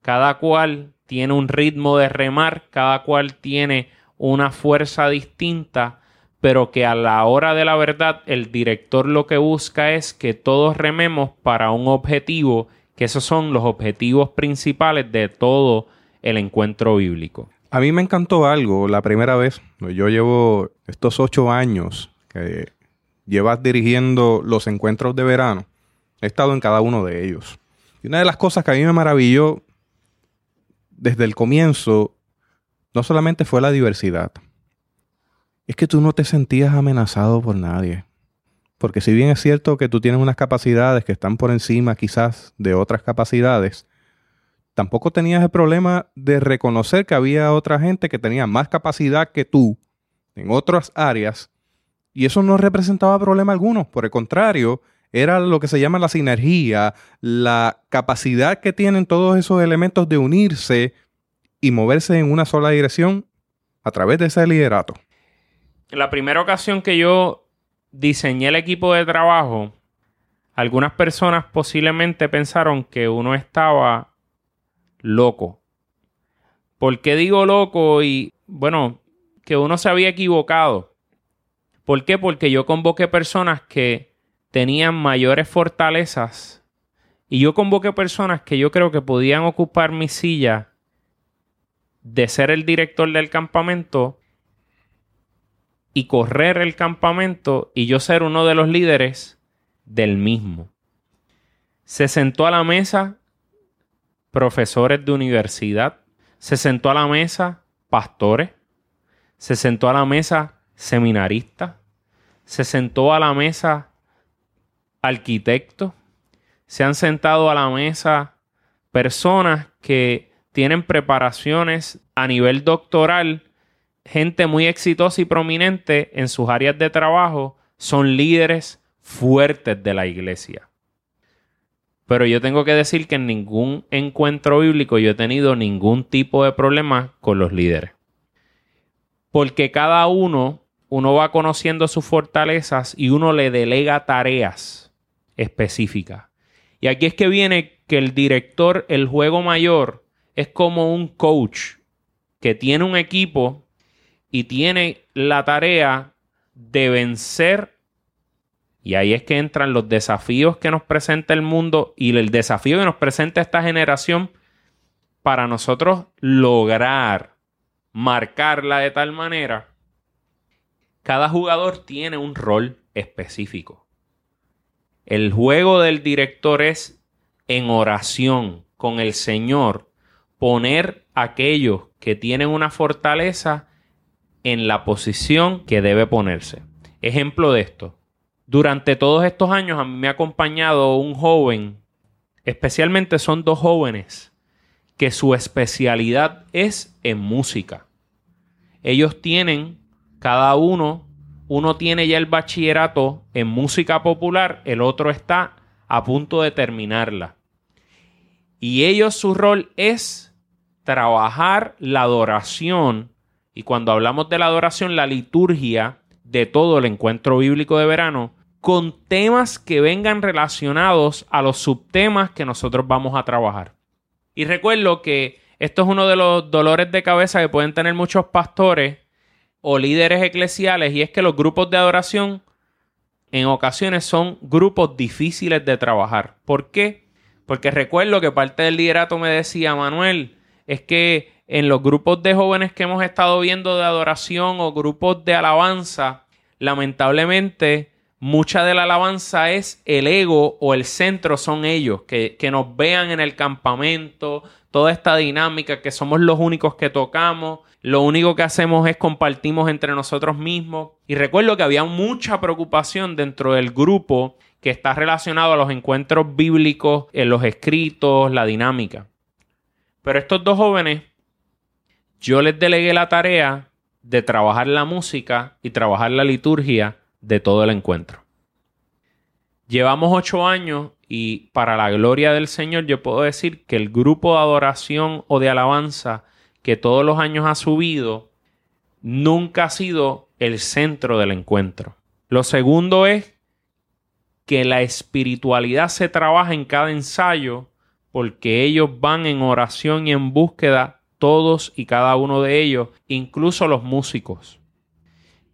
cada cual tiene un ritmo de remar, cada cual tiene una fuerza distinta, pero que a la hora de la verdad el director lo que busca es que todos rememos para un objetivo, que esos son los objetivos principales de todo el encuentro bíblico. A mí me encantó algo la primera vez. Yo llevo estos ocho años que llevas dirigiendo los encuentros de verano. He estado en cada uno de ellos. Y una de las cosas que a mí me maravilló desde el comienzo no solamente fue la diversidad, es que tú no te sentías amenazado por nadie. Porque si bien es cierto que tú tienes unas capacidades que están por encima quizás de otras capacidades, tampoco tenías el problema de reconocer que había otra gente que tenía más capacidad que tú en otras áreas y eso no representaba problema alguno. Por el contrario, era lo que se llama la sinergia, la capacidad que tienen todos esos elementos de unirse y moverse en una sola dirección a través de ese liderato. La primera ocasión que yo diseñé el equipo de trabajo, algunas personas posiblemente pensaron que uno estaba loco. ¿Por qué digo loco? Y bueno, que uno se había equivocado. ¿Por qué? Porque yo convoqué personas que tenían mayores fortalezas y yo convoqué personas que yo creo que podían ocupar mi silla de ser el director del campamento y correr el campamento y yo ser uno de los líderes del mismo. Se sentó a la mesa profesores de universidad, se sentó a la mesa pastores, se sentó a la mesa seminaristas, se sentó a la mesa arquitectos, se han sentado a la mesa personas que tienen preparaciones a nivel doctoral, gente muy exitosa y prominente en sus áreas de trabajo, son líderes fuertes de la iglesia. Pero yo tengo que decir que en ningún encuentro bíblico yo he tenido ningún tipo de problema con los líderes. Porque cada uno, uno va conociendo sus fortalezas y uno le delega tareas específicas. Y aquí es que viene que el director, el juego mayor, es como un coach que tiene un equipo y tiene la tarea de vencer y ahí es que entran los desafíos que nos presenta el mundo y el desafío que nos presenta esta generación para nosotros lograr marcarla de tal manera. Cada jugador tiene un rol específico. El juego del director es en oración con el Señor poner a aquellos que tienen una fortaleza en la posición que debe ponerse. Ejemplo de esto. Durante todos estos años a mí me ha acompañado un joven, especialmente son dos jóvenes, que su especialidad es en música. Ellos tienen, cada uno, uno tiene ya el bachillerato en música popular, el otro está a punto de terminarla. Y ellos su rol es trabajar la adoración. Y cuando hablamos de la adoración, la liturgia de todo el encuentro bíblico de verano con temas que vengan relacionados a los subtemas que nosotros vamos a trabajar. Y recuerdo que esto es uno de los dolores de cabeza que pueden tener muchos pastores o líderes eclesiales y es que los grupos de adoración en ocasiones son grupos difíciles de trabajar. ¿Por qué? Porque recuerdo que parte del liderato me decía, Manuel, es que en los grupos de jóvenes que hemos estado viendo de adoración o grupos de alabanza, lamentablemente mucha de la alabanza es el ego o el centro son ellos, que, que, nos vean en el campamento, toda esta dinámica, que somos los únicos que tocamos, lo único que hacemos es compartimos entre nosotros mismos. Y recuerdo que había mucha preocupación dentro del grupo que está relacionado a los encuentros bíblicos, en los escritos, la dinámica. Pero estos dos jóvenes, yo les delegué la tarea de trabajar la música y trabajar la liturgia de todo el encuentro. Llevamos ocho años y para la gloria del Señor yo puedo decir que el grupo de adoración o de alabanza que todos los años ha subido nunca ha sido el centro del encuentro. Lo segundo es que la espiritualidad se trabaja en cada ensayo porque ellos van en oración y en búsqueda todos y cada uno de ellos, incluso los músicos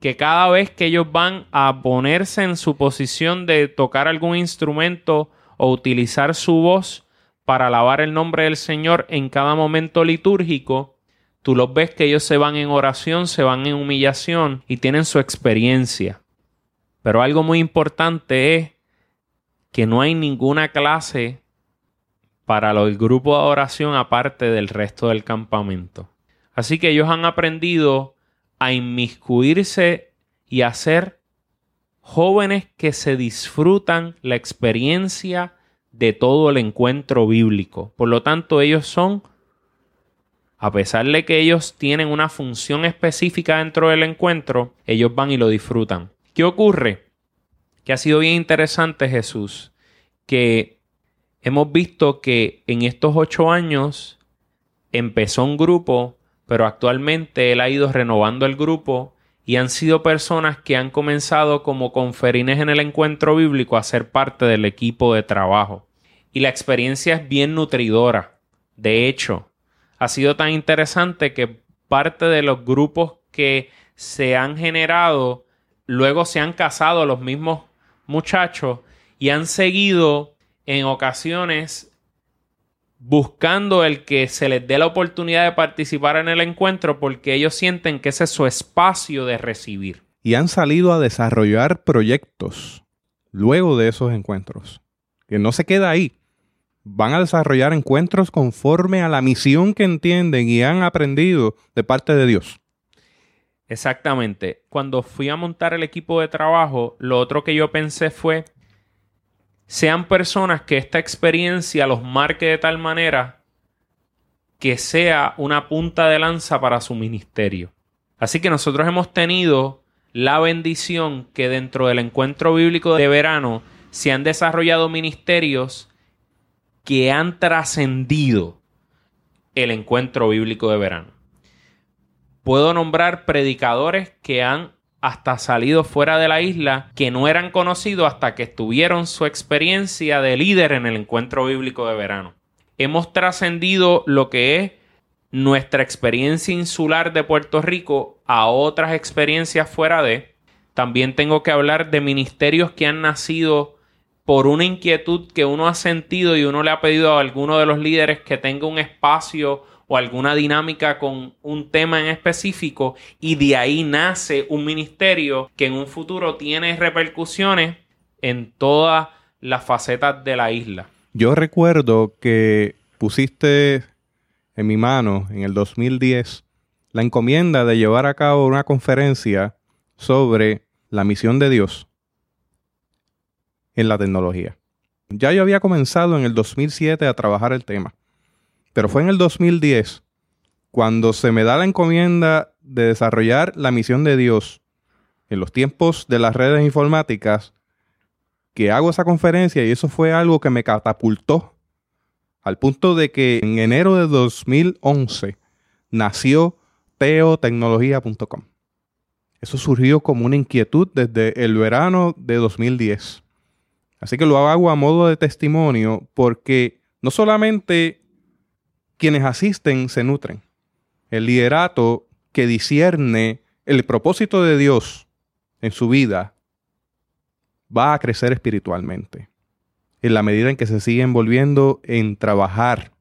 que cada vez que ellos van a ponerse en su posición de tocar algún instrumento o utilizar su voz para alabar el nombre del Señor en cada momento litúrgico, tú los ves que ellos se van en oración, se van en humillación y tienen su experiencia. Pero algo muy importante es que no hay ninguna clase para el grupo de oración aparte del resto del campamento. Así que ellos han aprendido a inmiscuirse y a ser jóvenes que se disfrutan la experiencia de todo el encuentro bíblico. Por lo tanto, ellos son, a pesar de que ellos tienen una función específica dentro del encuentro, ellos van y lo disfrutan. ¿Qué ocurre? Que ha sido bien interesante Jesús, que hemos visto que en estos ocho años empezó un grupo, pero actualmente él ha ido renovando el grupo y han sido personas que han comenzado como conferines en el encuentro bíblico a ser parte del equipo de trabajo. Y la experiencia es bien nutridora. De hecho, ha sido tan interesante que parte de los grupos que se han generado luego se han casado los mismos muchachos y han seguido en ocasiones buscando el que se les dé la oportunidad de participar en el encuentro porque ellos sienten que ese es su espacio de recibir. Y han salido a desarrollar proyectos luego de esos encuentros. Que no se queda ahí. Van a desarrollar encuentros conforme a la misión que entienden y han aprendido de parte de Dios. Exactamente. Cuando fui a montar el equipo de trabajo, lo otro que yo pensé fue, sean personas que esta experiencia los marque de tal manera que sea una punta de lanza para su ministerio. Así que nosotros hemos tenido la bendición que dentro del encuentro bíblico de verano se han desarrollado ministerios que han trascendido el encuentro bíblico de verano. Puedo nombrar predicadores que han hasta salido fuera de la isla que no eran conocidos hasta que tuvieron su experiencia de líder en el encuentro bíblico de verano. Hemos trascendido lo que es nuestra experiencia insular de Puerto Rico a otras experiencias fuera de. También tengo que hablar de ministerios que han nacido por una inquietud que uno ha sentido y uno le ha pedido a alguno de los líderes que tenga un espacio o alguna dinámica con un tema en específico y de ahí nace un ministerio que en un futuro tiene repercusiones en todas las facetas de la isla. Yo recuerdo que pusiste en mi mano en el 2010 la encomienda de llevar a cabo una conferencia sobre la misión de Dios en la tecnología. Ya yo había comenzado en el 2007 a trabajar el tema. Pero fue en el 2010 cuando se me da la encomienda de desarrollar la misión de Dios en los tiempos de las redes informáticas que hago esa conferencia y eso fue algo que me catapultó al punto de que en enero de 2011 nació teotecnología.com. Eso surgió como una inquietud desde el verano de 2010. Así que lo hago a modo de testimonio porque no solamente quienes asisten se nutren. El liderato que discierne el propósito de Dios en su vida va a crecer espiritualmente. En la medida en que se sigue envolviendo en trabajar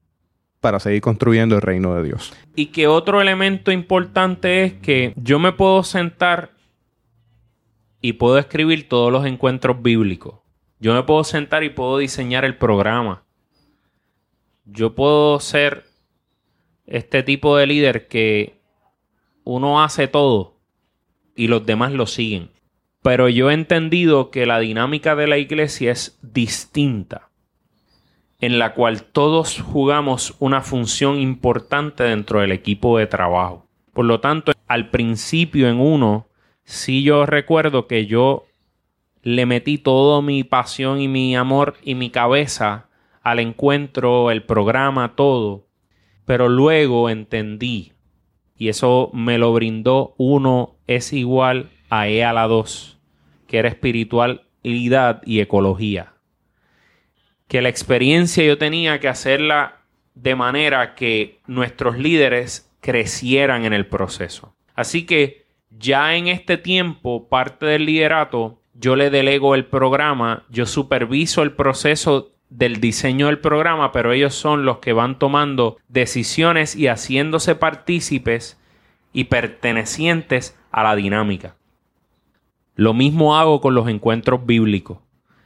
para seguir construyendo el reino de Dios. Y que otro elemento importante es que yo me puedo sentar y puedo escribir todos los encuentros bíblicos. Yo me puedo sentar y puedo diseñar el programa. Yo puedo ser este tipo de líder que uno hace todo y los demás lo siguen. Pero yo he entendido que la dinámica de la iglesia es distinta, en la cual todos jugamos una función importante dentro del equipo de trabajo. Por lo tanto, al principio en uno, sí yo recuerdo que yo le metí toda mi pasión y mi amor y mi cabeza al encuentro, el programa, todo. Pero luego entendí, y eso me lo brindó uno es igual a E a la 2, que era espiritualidad y ecología. Que la experiencia yo tenía que hacerla de manera que nuestros líderes crecieran en el proceso. Así que ya en este tiempo, parte del liderato, yo le delego el programa, yo superviso el proceso del diseño del programa, pero ellos son los que van tomando decisiones y haciéndose partícipes y pertenecientes a la dinámica. Lo mismo hago con los encuentros bíblicos.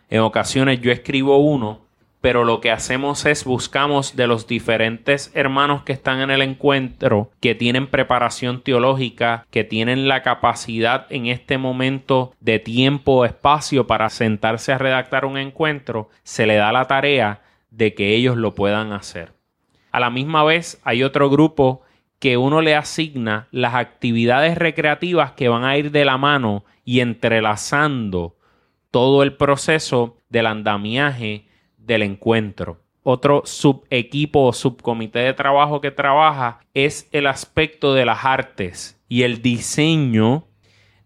En ocasiones yo escribo uno, pero lo que hacemos es buscamos de los diferentes hermanos que están en el encuentro, que tienen preparación teológica, que tienen la capacidad en este momento de tiempo o espacio para sentarse a redactar un encuentro, se le da la tarea de que ellos lo puedan hacer. A la misma vez hay otro grupo que uno le asigna las actividades recreativas que van a ir de la mano y entrelazando todo el proceso del andamiaje del encuentro. Otro subequipo o subcomité de trabajo que trabaja es el aspecto de las artes y el diseño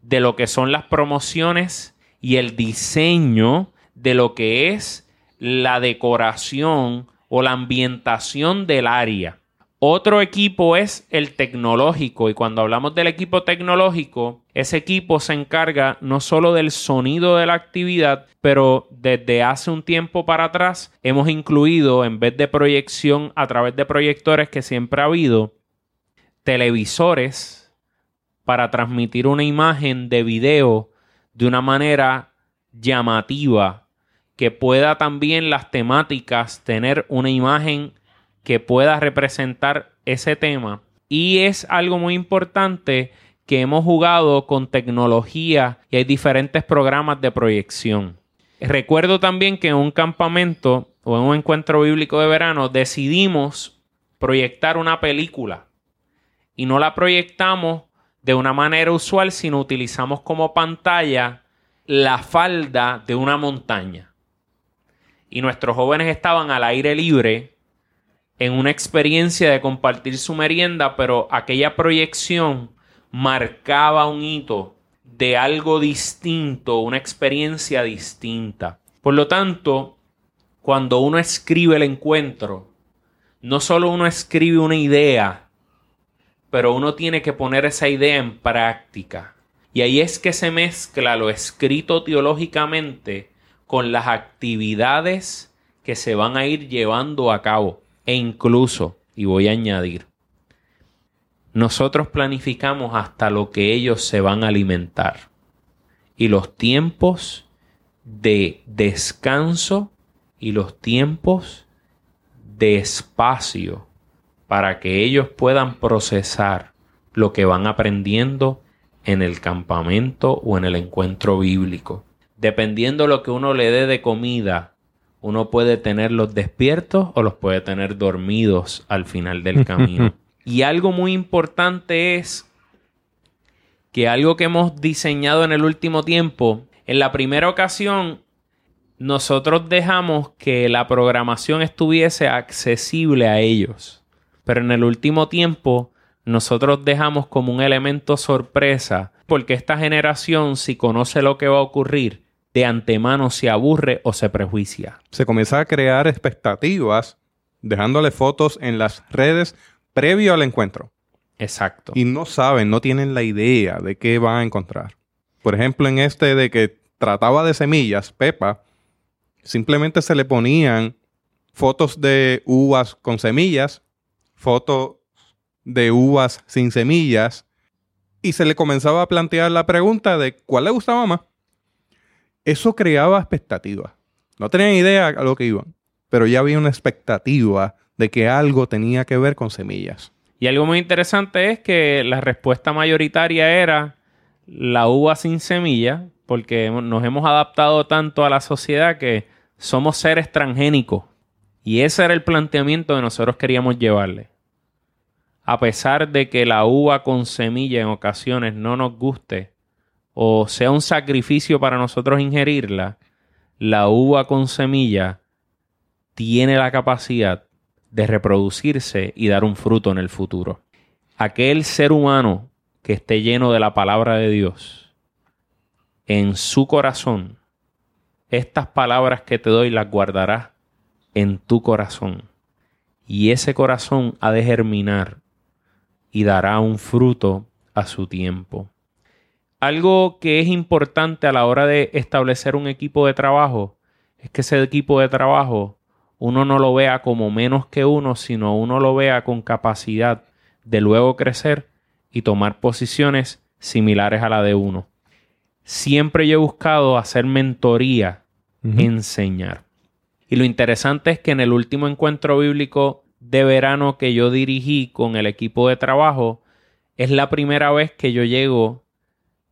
de lo que son las promociones y el diseño de lo que es la decoración o la ambientación del área. Otro equipo es el tecnológico y cuando hablamos del equipo tecnológico, ese equipo se encarga no solo del sonido de la actividad, pero desde hace un tiempo para atrás hemos incluido, en vez de proyección a través de proyectores que siempre ha habido, televisores para transmitir una imagen de video de una manera llamativa, que pueda también las temáticas tener una imagen que pueda representar ese tema. Y es algo muy importante que hemos jugado con tecnología y hay diferentes programas de proyección. Recuerdo también que en un campamento o en un encuentro bíblico de verano decidimos proyectar una película y no la proyectamos de una manera usual, sino utilizamos como pantalla la falda de una montaña. Y nuestros jóvenes estaban al aire libre en una experiencia de compartir su merienda, pero aquella proyección marcaba un hito de algo distinto, una experiencia distinta. Por lo tanto, cuando uno escribe el encuentro, no solo uno escribe una idea, pero uno tiene que poner esa idea en práctica. Y ahí es que se mezcla lo escrito teológicamente con las actividades que se van a ir llevando a cabo. E incluso, y voy a añadir, nosotros planificamos hasta lo que ellos se van a alimentar. Y los tiempos de descanso y los tiempos de espacio para que ellos puedan procesar lo que van aprendiendo en el campamento o en el encuentro bíblico. Dependiendo lo que uno le dé de comida uno puede tenerlos despiertos o los puede tener dormidos al final del *laughs* camino. y algo muy importante es que algo que hemos diseñado en el último tiempo, en la primera ocasión, nosotros dejamos que la programación estuviese accesible a ellos. Pero en el último tiempo, nosotros dejamos como un elemento sorpresa, porque esta generación, si conoce lo que va a ocurrir, de antemano se aburre o se prejuicia. Se comienza a crear expectativas dejándole fotos en las redes previo al encuentro. Exacto. Y no saben, no tienen la idea de qué van a encontrar. Por ejemplo, en este de que trataba de semillas, Pepa, simplemente se le ponían fotos de uvas con semillas, fotos de uvas sin semillas, y se le comenzaba a plantear la pregunta de cuál le gustaba más eso creaba expectativas. No tenían idea a lo que iban, pero ya había una expectativa de que algo tenía que ver con semillas. Y algo muy interesante es que la respuesta mayoritaria era la uva sin semilla, porque nos hemos adaptado tanto a la sociedad que somos seres transgénicos. Y ese era el planteamiento que nosotros queríamos llevarle. A pesar de que la uva con semilla en ocasiones no nos guste, o sea un sacrificio para nosotros ingerirla, la uva con semilla tiene la capacidad de reproducirse y dar un fruto en el futuro. Aquel ser humano que esté lleno de la palabra de Dios, en su corazón, estas palabras que te doy las guardarás en tu corazón. Y ese corazón ha de germinar y dará un fruto a su tiempo. Algo que es importante a la hora de establecer un equipo de trabajo es que ese equipo de trabajo uno no lo vea como menos que uno, sino uno lo vea con capacidad de luego crecer y tomar posiciones similares a la de uno. Siempre yo he buscado hacer mentoría, enseñar. Y lo interesante es que en el último encuentro bíblico de verano que yo dirigí con el equipo de trabajo, es la primera vez que yo llego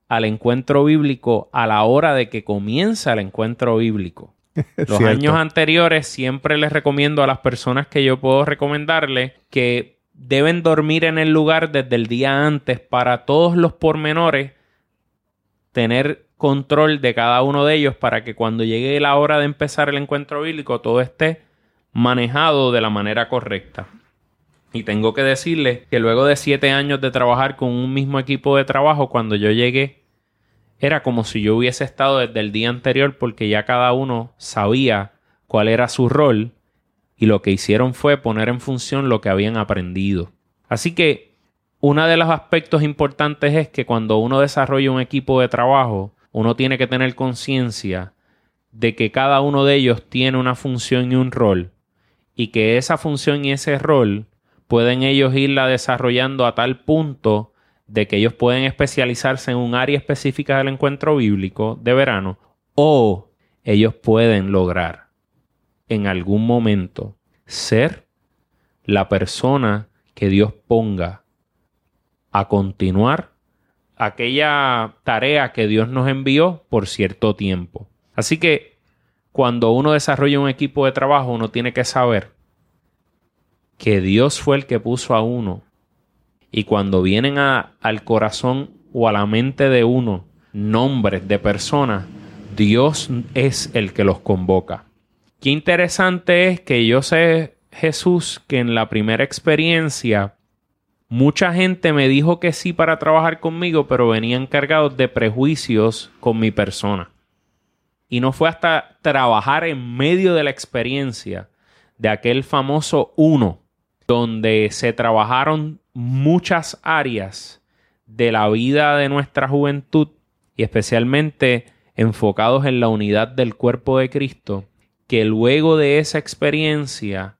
al encuentro bíblico a la hora de que comienza el encuentro bíblico. *laughs* Los años anteriores siempre les recomiendo a las personas que yo puedo recomendarle que deben dormir en el lugar desde el día antes para todos los pormenores tener control de cada uno de ellos para que cuando llegue la hora de empezar el encuentro bíblico todo esté manejado de la manera correcta. Y tengo que decirles que luego de siete años de trabajar con un mismo equipo de trabajo, cuando yo llegué, era como si yo hubiese estado desde el día anterior porque ya cada uno sabía cuál era su rol y lo que hicieron fue poner en función lo que habían aprendido. Así que uno de los aspectos importantes es que cuando uno desarrolla un equipo de trabajo, uno tiene que tener conciencia de que cada uno de ellos tiene una función y un rol y que esa función y ese rol pueden ellos irla desarrollando a tal punto de que ellos pueden especializarse en un área específica del encuentro bíblico de verano o ellos pueden lograr en algún momento ser la persona que Dios ponga a continuar aquella tarea que Dios nos envió por cierto tiempo. Así que cuando uno desarrolla un equipo de trabajo, uno tiene que saber que Dios fue el que puso a uno y cuando vienen al corazón o a la mente de uno nombres de personas, Dios es el que los convoca. Qué interesante es que yo sé, Jesús, que en la primera experiencia mucha gente me dijo que sí para trabajar conmigo, pero venían cargados de prejuicios con mi persona. Y no fue hasta trabajar en medio de la experiencia de aquel famoso uno, donde se trabajaron muchas áreas de la vida de nuestra juventud y especialmente enfocados en la unidad del cuerpo de Cristo, que luego de esa experiencia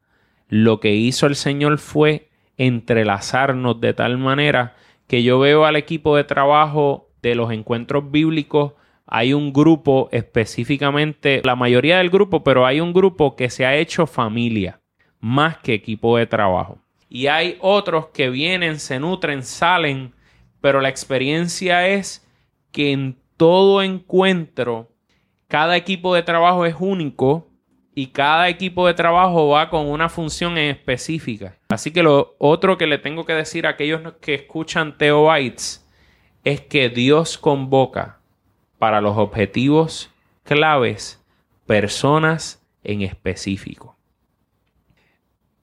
lo que hizo el Señor fue entrelazarnos de tal manera que yo veo al equipo de trabajo de los encuentros bíblicos, hay un grupo específicamente, la mayoría del grupo, pero hay un grupo que se ha hecho familia, más que equipo de trabajo y hay otros que vienen, se nutren, salen, pero la experiencia es que en todo encuentro cada equipo de trabajo es único y cada equipo de trabajo va con una función específica. Así que lo otro que le tengo que decir a aquellos que escuchan Theo es que Dios convoca para los objetivos claves personas en específico.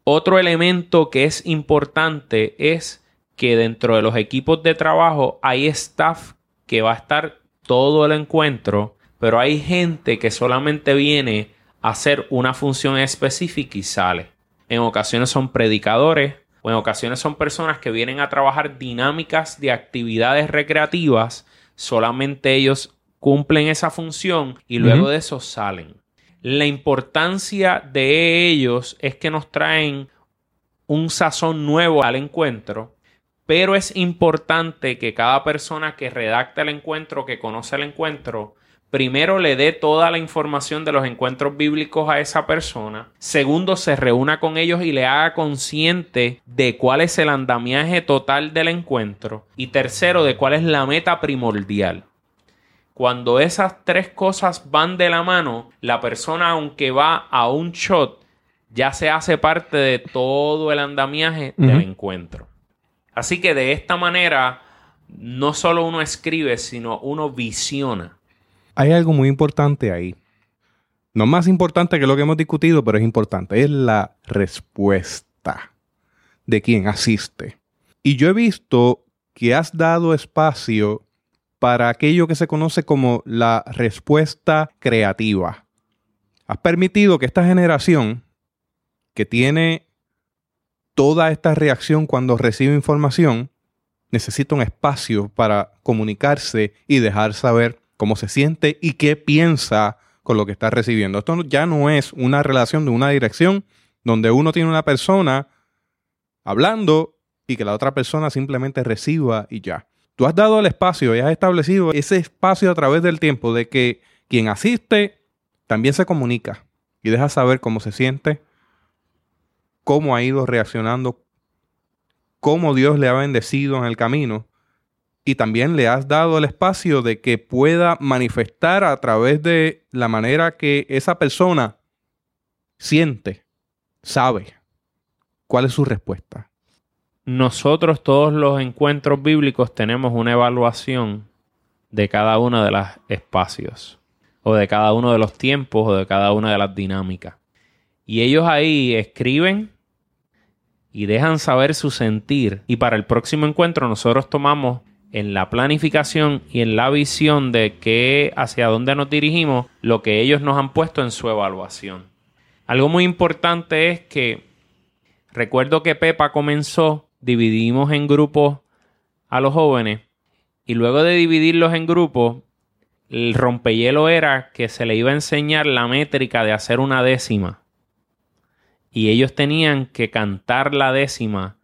Otro elemento que es importante es que dentro de los equipos de trabajo hay staff que va a estar todo el encuentro, pero hay gente que solamente viene a hacer una función específica y sale. En ocasiones son predicadores o en ocasiones son personas que vienen a trabajar dinámicas de actividades recreativas, solamente ellos cumplen esa función y luego de eso salen. La importancia de ellos es que nos traen un sazón nuevo al encuentro, pero es importante que cada persona que redacta el encuentro, que conoce el encuentro, primero le dé toda la información de los encuentros bíblicos a esa persona, segundo se reúna con ellos y le haga consciente de cuál es el andamiaje total del encuentro y tercero de cuál es la meta primordial. Cuando esas tres cosas van de la mano, la persona aunque va a un shot, ya se hace parte de todo el andamiaje del encuentro. Así que de esta manera, no solo uno escribe, sino uno visiona. Hay algo muy importante ahí. No más importante que lo que hemos discutido, pero es importante. Es la respuesta de quien asiste. Y yo he visto que has dado espacio para aquello que se conoce como la respuesta creativa. Has permitido que esta generación que tiene toda esta reacción cuando recibe información, necesita un espacio para comunicarse y dejar saber cómo se siente y qué piensa con lo que está recibiendo. Esto ya no es una relación de una dirección donde uno tiene una persona hablando y que la otra persona simplemente reciba y ya. Tú has dado el espacio y has establecido ese espacio a través del tiempo de que quien asiste también se comunica y deja saber cómo se siente, cómo ha ido reaccionando, cómo Dios le ha bendecido en el camino y también le has dado el espacio de que pueda manifestar a través de la manera que esa persona siente, sabe cuál es su respuesta. Nosotros todos los encuentros bíblicos tenemos una evaluación de cada uno de los espacios o de cada uno de los tiempos o de cada una de las dinámicas. Y ellos ahí escriben y dejan saber su sentir. Y para el próximo encuentro nosotros tomamos en la planificación y en la visión de que hacia dónde nos dirigimos lo que ellos nos han puesto en su evaluación. Algo muy importante es que recuerdo que Pepa comenzó, dividimos en grupos a los jóvenes y luego de dividirlos en grupos, el rompehielo era que se le iba a enseñar la métrica de hacer una décima. Y ellos tenían que cantar la décima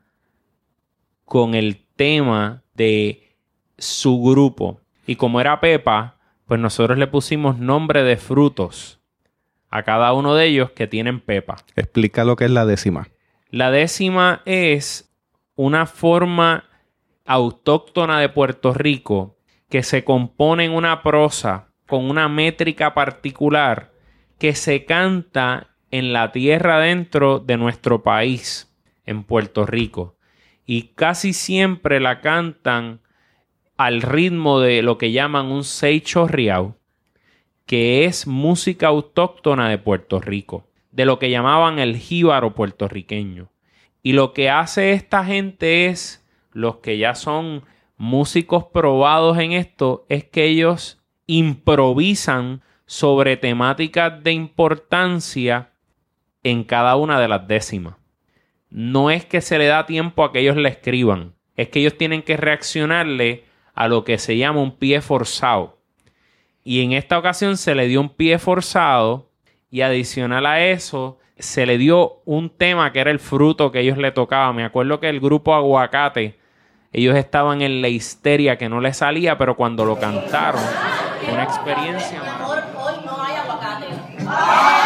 con el tema de su grupo. Y como era Pepa, pues nosotros le pusimos nombre de frutos a cada uno de ellos que tienen Pepa. Explica lo que es la décima. La décima es una forma autóctona de Puerto Rico que se compone en una prosa con una métrica particular que se canta en la tierra dentro de nuestro país, en Puerto Rico. Y casi siempre la cantan al ritmo de lo que llaman un seicho riau, que es música autóctona de Puerto Rico, de lo que llamaban el jíbaro puertorriqueño. Y lo que hace esta gente es, los que ya son músicos probados en esto, es que ellos improvisan sobre temáticas de importancia en cada una de las décimas. No es que se le da tiempo a que ellos le escriban, es que ellos tienen que reaccionarle a lo que se llama un pie forzado. Y en esta ocasión se le dio un pie forzado y adicional a eso se le dio un tema que era el fruto que ellos le tocaba. Me acuerdo que el grupo Aguacate, ellos estaban en la histeria que no les salía, pero cuando lo cantaron, una experiencia. Hoy no hay aguacate.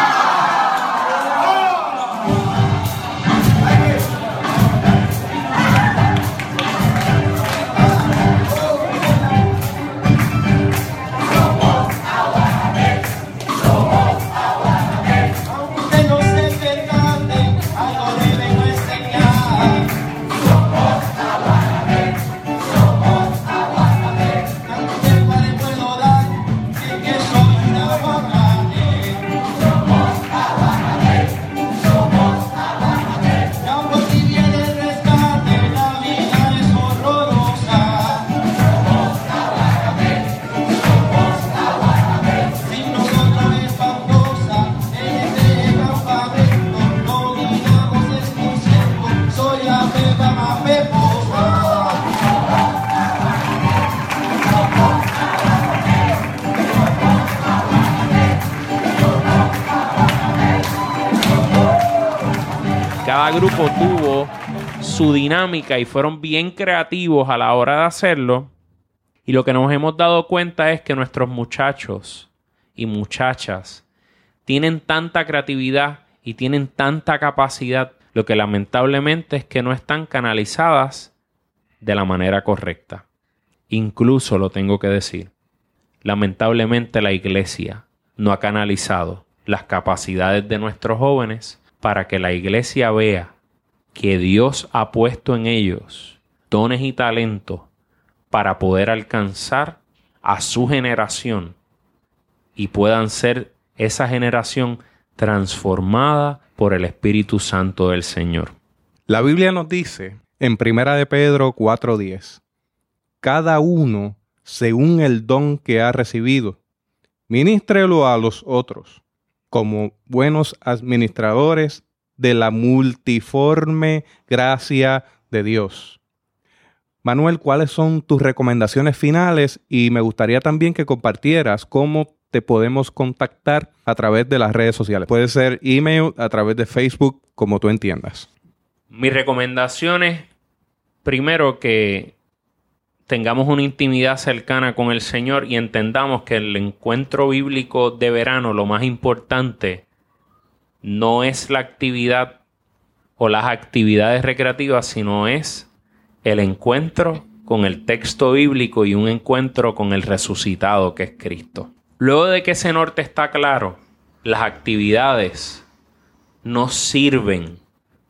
Grupo tuvo su dinámica y fueron bien creativos a la hora de hacerlo. Y lo que nos hemos dado cuenta es que nuestros muchachos y muchachas tienen tanta creatividad y tienen tanta capacidad, lo que lamentablemente es que no están canalizadas de la manera correcta. Incluso lo tengo que decir. Lamentablemente la iglesia no ha canalizado las capacidades de nuestros jóvenes para que la iglesia vea que Dios ha puesto en ellos dones y talentos para poder alcanzar a su generación y puedan ser esa generación transformada por el Espíritu Santo del Señor. La Biblia nos dice en Primera de Pedro 4:10, cada uno según el don que ha recibido, ministrelo a los otros como buenos administradores de la multiforme gracia de Dios. Manuel, ¿cuáles son tus recomendaciones finales? Y me gustaría también que compartieras cómo te podemos contactar a través de las redes sociales. Puede ser email, a través de Facebook, como tú entiendas. Mis recomendaciones, primero que tengamos una intimidad cercana con el Señor y entendamos que el encuentro bíblico de verano lo más importante no es la actividad o las actividades recreativas, sino es el encuentro con el texto bíblico y un encuentro con el resucitado que es Cristo. Luego de que ese norte está claro, las actividades nos sirven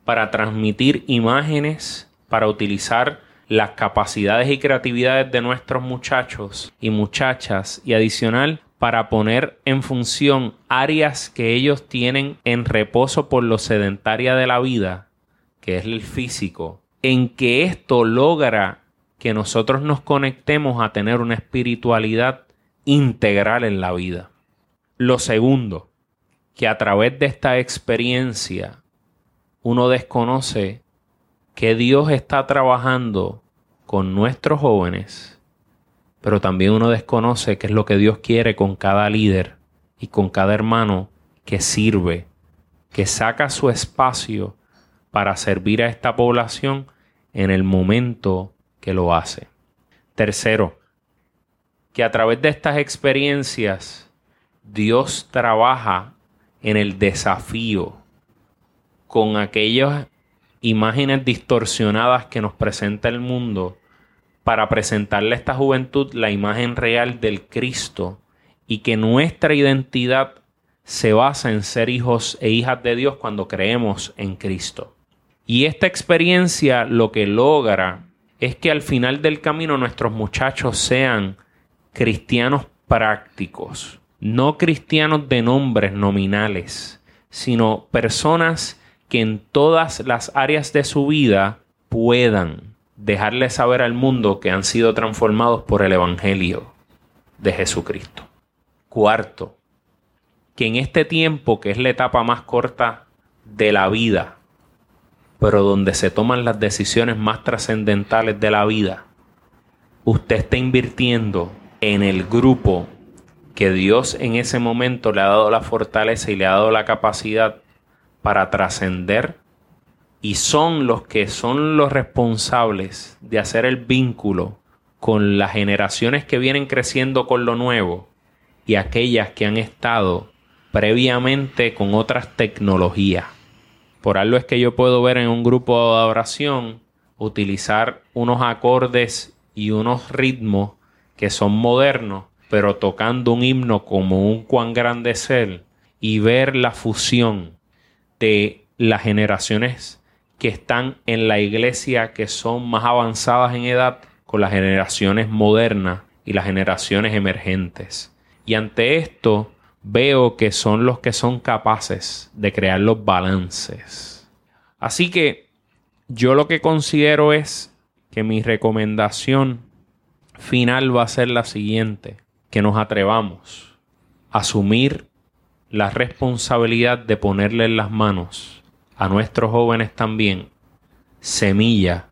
para transmitir imágenes, para utilizar las capacidades y creatividades de nuestros muchachos y muchachas y adicional para poner en función áreas que ellos tienen en reposo por lo sedentaria de la vida, que es el físico, en que esto logra que nosotros nos conectemos a tener una espiritualidad integral en la vida. Lo segundo, que a través de esta experiencia uno desconoce que Dios está trabajando con nuestros jóvenes, pero también uno desconoce qué es lo que Dios quiere con cada líder y con cada hermano que sirve, que saca su espacio para servir a esta población en el momento que lo hace. Tercero, que a través de estas experiencias Dios trabaja en el desafío con aquellas imágenes distorsionadas que nos presenta el mundo para presentarle a esta juventud la imagen real del Cristo y que nuestra identidad se basa en ser hijos e hijas de Dios cuando creemos en Cristo. Y esta experiencia lo que logra es que al final del camino nuestros muchachos sean cristianos prácticos, no cristianos de nombres nominales, sino personas que en todas las áreas de su vida puedan dejarle saber al mundo que han sido transformados por el Evangelio de Jesucristo. Cuarto, que en este tiempo, que es la etapa más corta de la vida, pero donde se toman las decisiones más trascendentales de la vida, usted está invirtiendo en el grupo que Dios en ese momento le ha dado la fortaleza y le ha dado la capacidad para trascender y son los que son los responsables de hacer el vínculo con las generaciones que vienen creciendo con lo nuevo y aquellas que han estado previamente con otras tecnologías. Por algo es que yo puedo ver en un grupo de oración utilizar unos acordes y unos ritmos que son modernos, pero tocando un himno como un cuán grande es él y ver la fusión de las generaciones que están en la iglesia que son más avanzadas en edad con las generaciones modernas y las generaciones emergentes. Y ante esto veo que son los que son capaces de crear los balances. Así que yo lo que considero es que mi recomendación final va a ser la siguiente, que nos atrevamos a asumir la responsabilidad de ponerle en las manos a nuestros jóvenes también semilla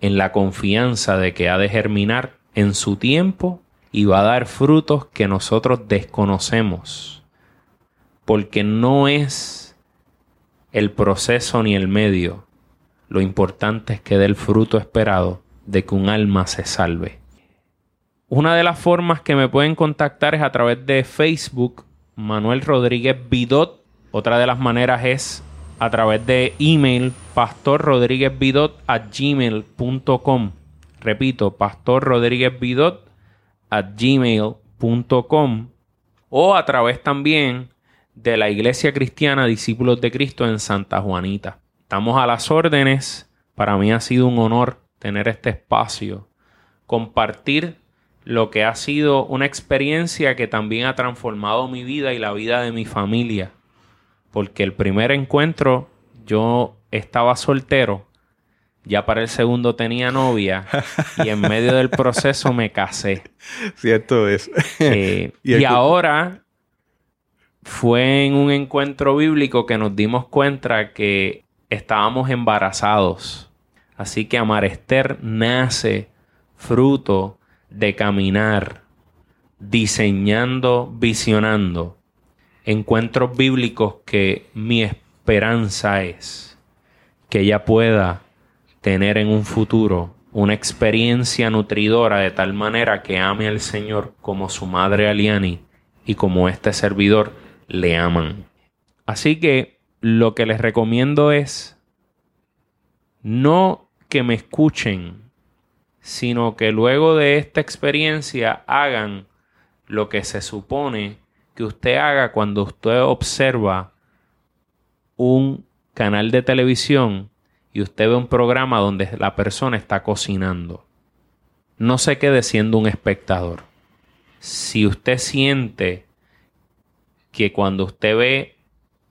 en la confianza de que ha de germinar en su tiempo y va a dar frutos que nosotros desconocemos. Porque no es el proceso ni el medio. Lo importante es que dé el fruto esperado de que un alma se salve. Una de las formas que me pueden contactar es a través de Facebook Manuel Rodríguez Vidot. Otra de las maneras es a través de email pastorrodríguezvidot a gmail.com. Repito, pastorrodríguezvidot a gmail.com o a través también de la Iglesia Cristiana Discípulos de Cristo en Santa Juanita. Estamos a las órdenes. Para mí ha sido un honor tener este espacio, compartir lo que ha sido una experiencia que también ha transformado mi vida y la vida de mi familia. Porque el primer encuentro yo estaba soltero, ya para el segundo tenía novia y en medio del proceso me casé. *laughs* Cierto es. Eh, *laughs* y, ahora fue en un encuentro bíblico que nos dimos cuenta que estábamos embarazados. Así que Amarester nace fruto de caminar, diseñando, visionando encuentros bíblicos que mi esperanza es que ella pueda tener en un futuro una experiencia nutridora de tal manera que ame al Señor como su madre Aliani y como este servidor le aman. Así que lo que les recomiendo es no que me escuchen, sino que luego de esta experiencia hagan lo que se supone que usted haga cuando usted observa un canal de televisión y usted ve un programa donde la persona está cocinando. No se quede siendo un espectador. Si usted siente que cuando usted ve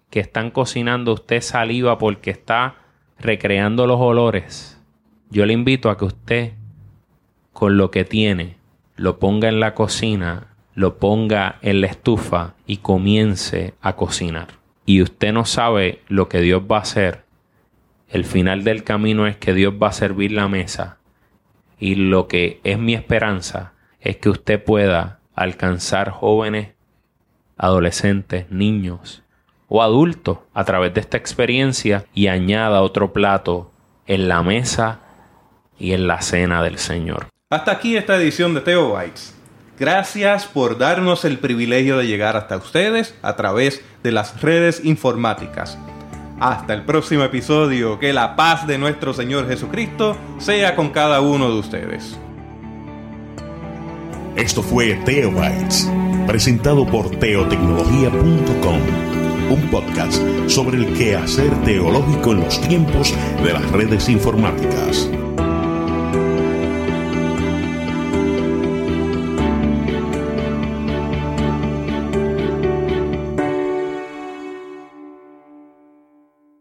que están cocinando usted saliva porque está recreando los olores, yo le invito a que usted con lo que tiene lo ponga en la cocina lo ponga en la estufa y comience a cocinar. Y usted no sabe lo que Dios va a hacer. El final del camino es que Dios va a servir la mesa. Y lo que es mi esperanza es que usted pueda alcanzar jóvenes, adolescentes, niños o adultos a través de esta experiencia y añada otro plato en la mesa y en la cena del Señor. Hasta aquí esta edición de Teo Bites. Gracias por darnos el privilegio de llegar hasta ustedes a través de las redes informáticas. Hasta el próximo episodio, que la paz de nuestro Señor Jesucristo sea con cada uno de ustedes. Esto fue Teobytes, presentado por teotecnología.com, un podcast sobre el quehacer teológico en los tiempos de las redes informáticas.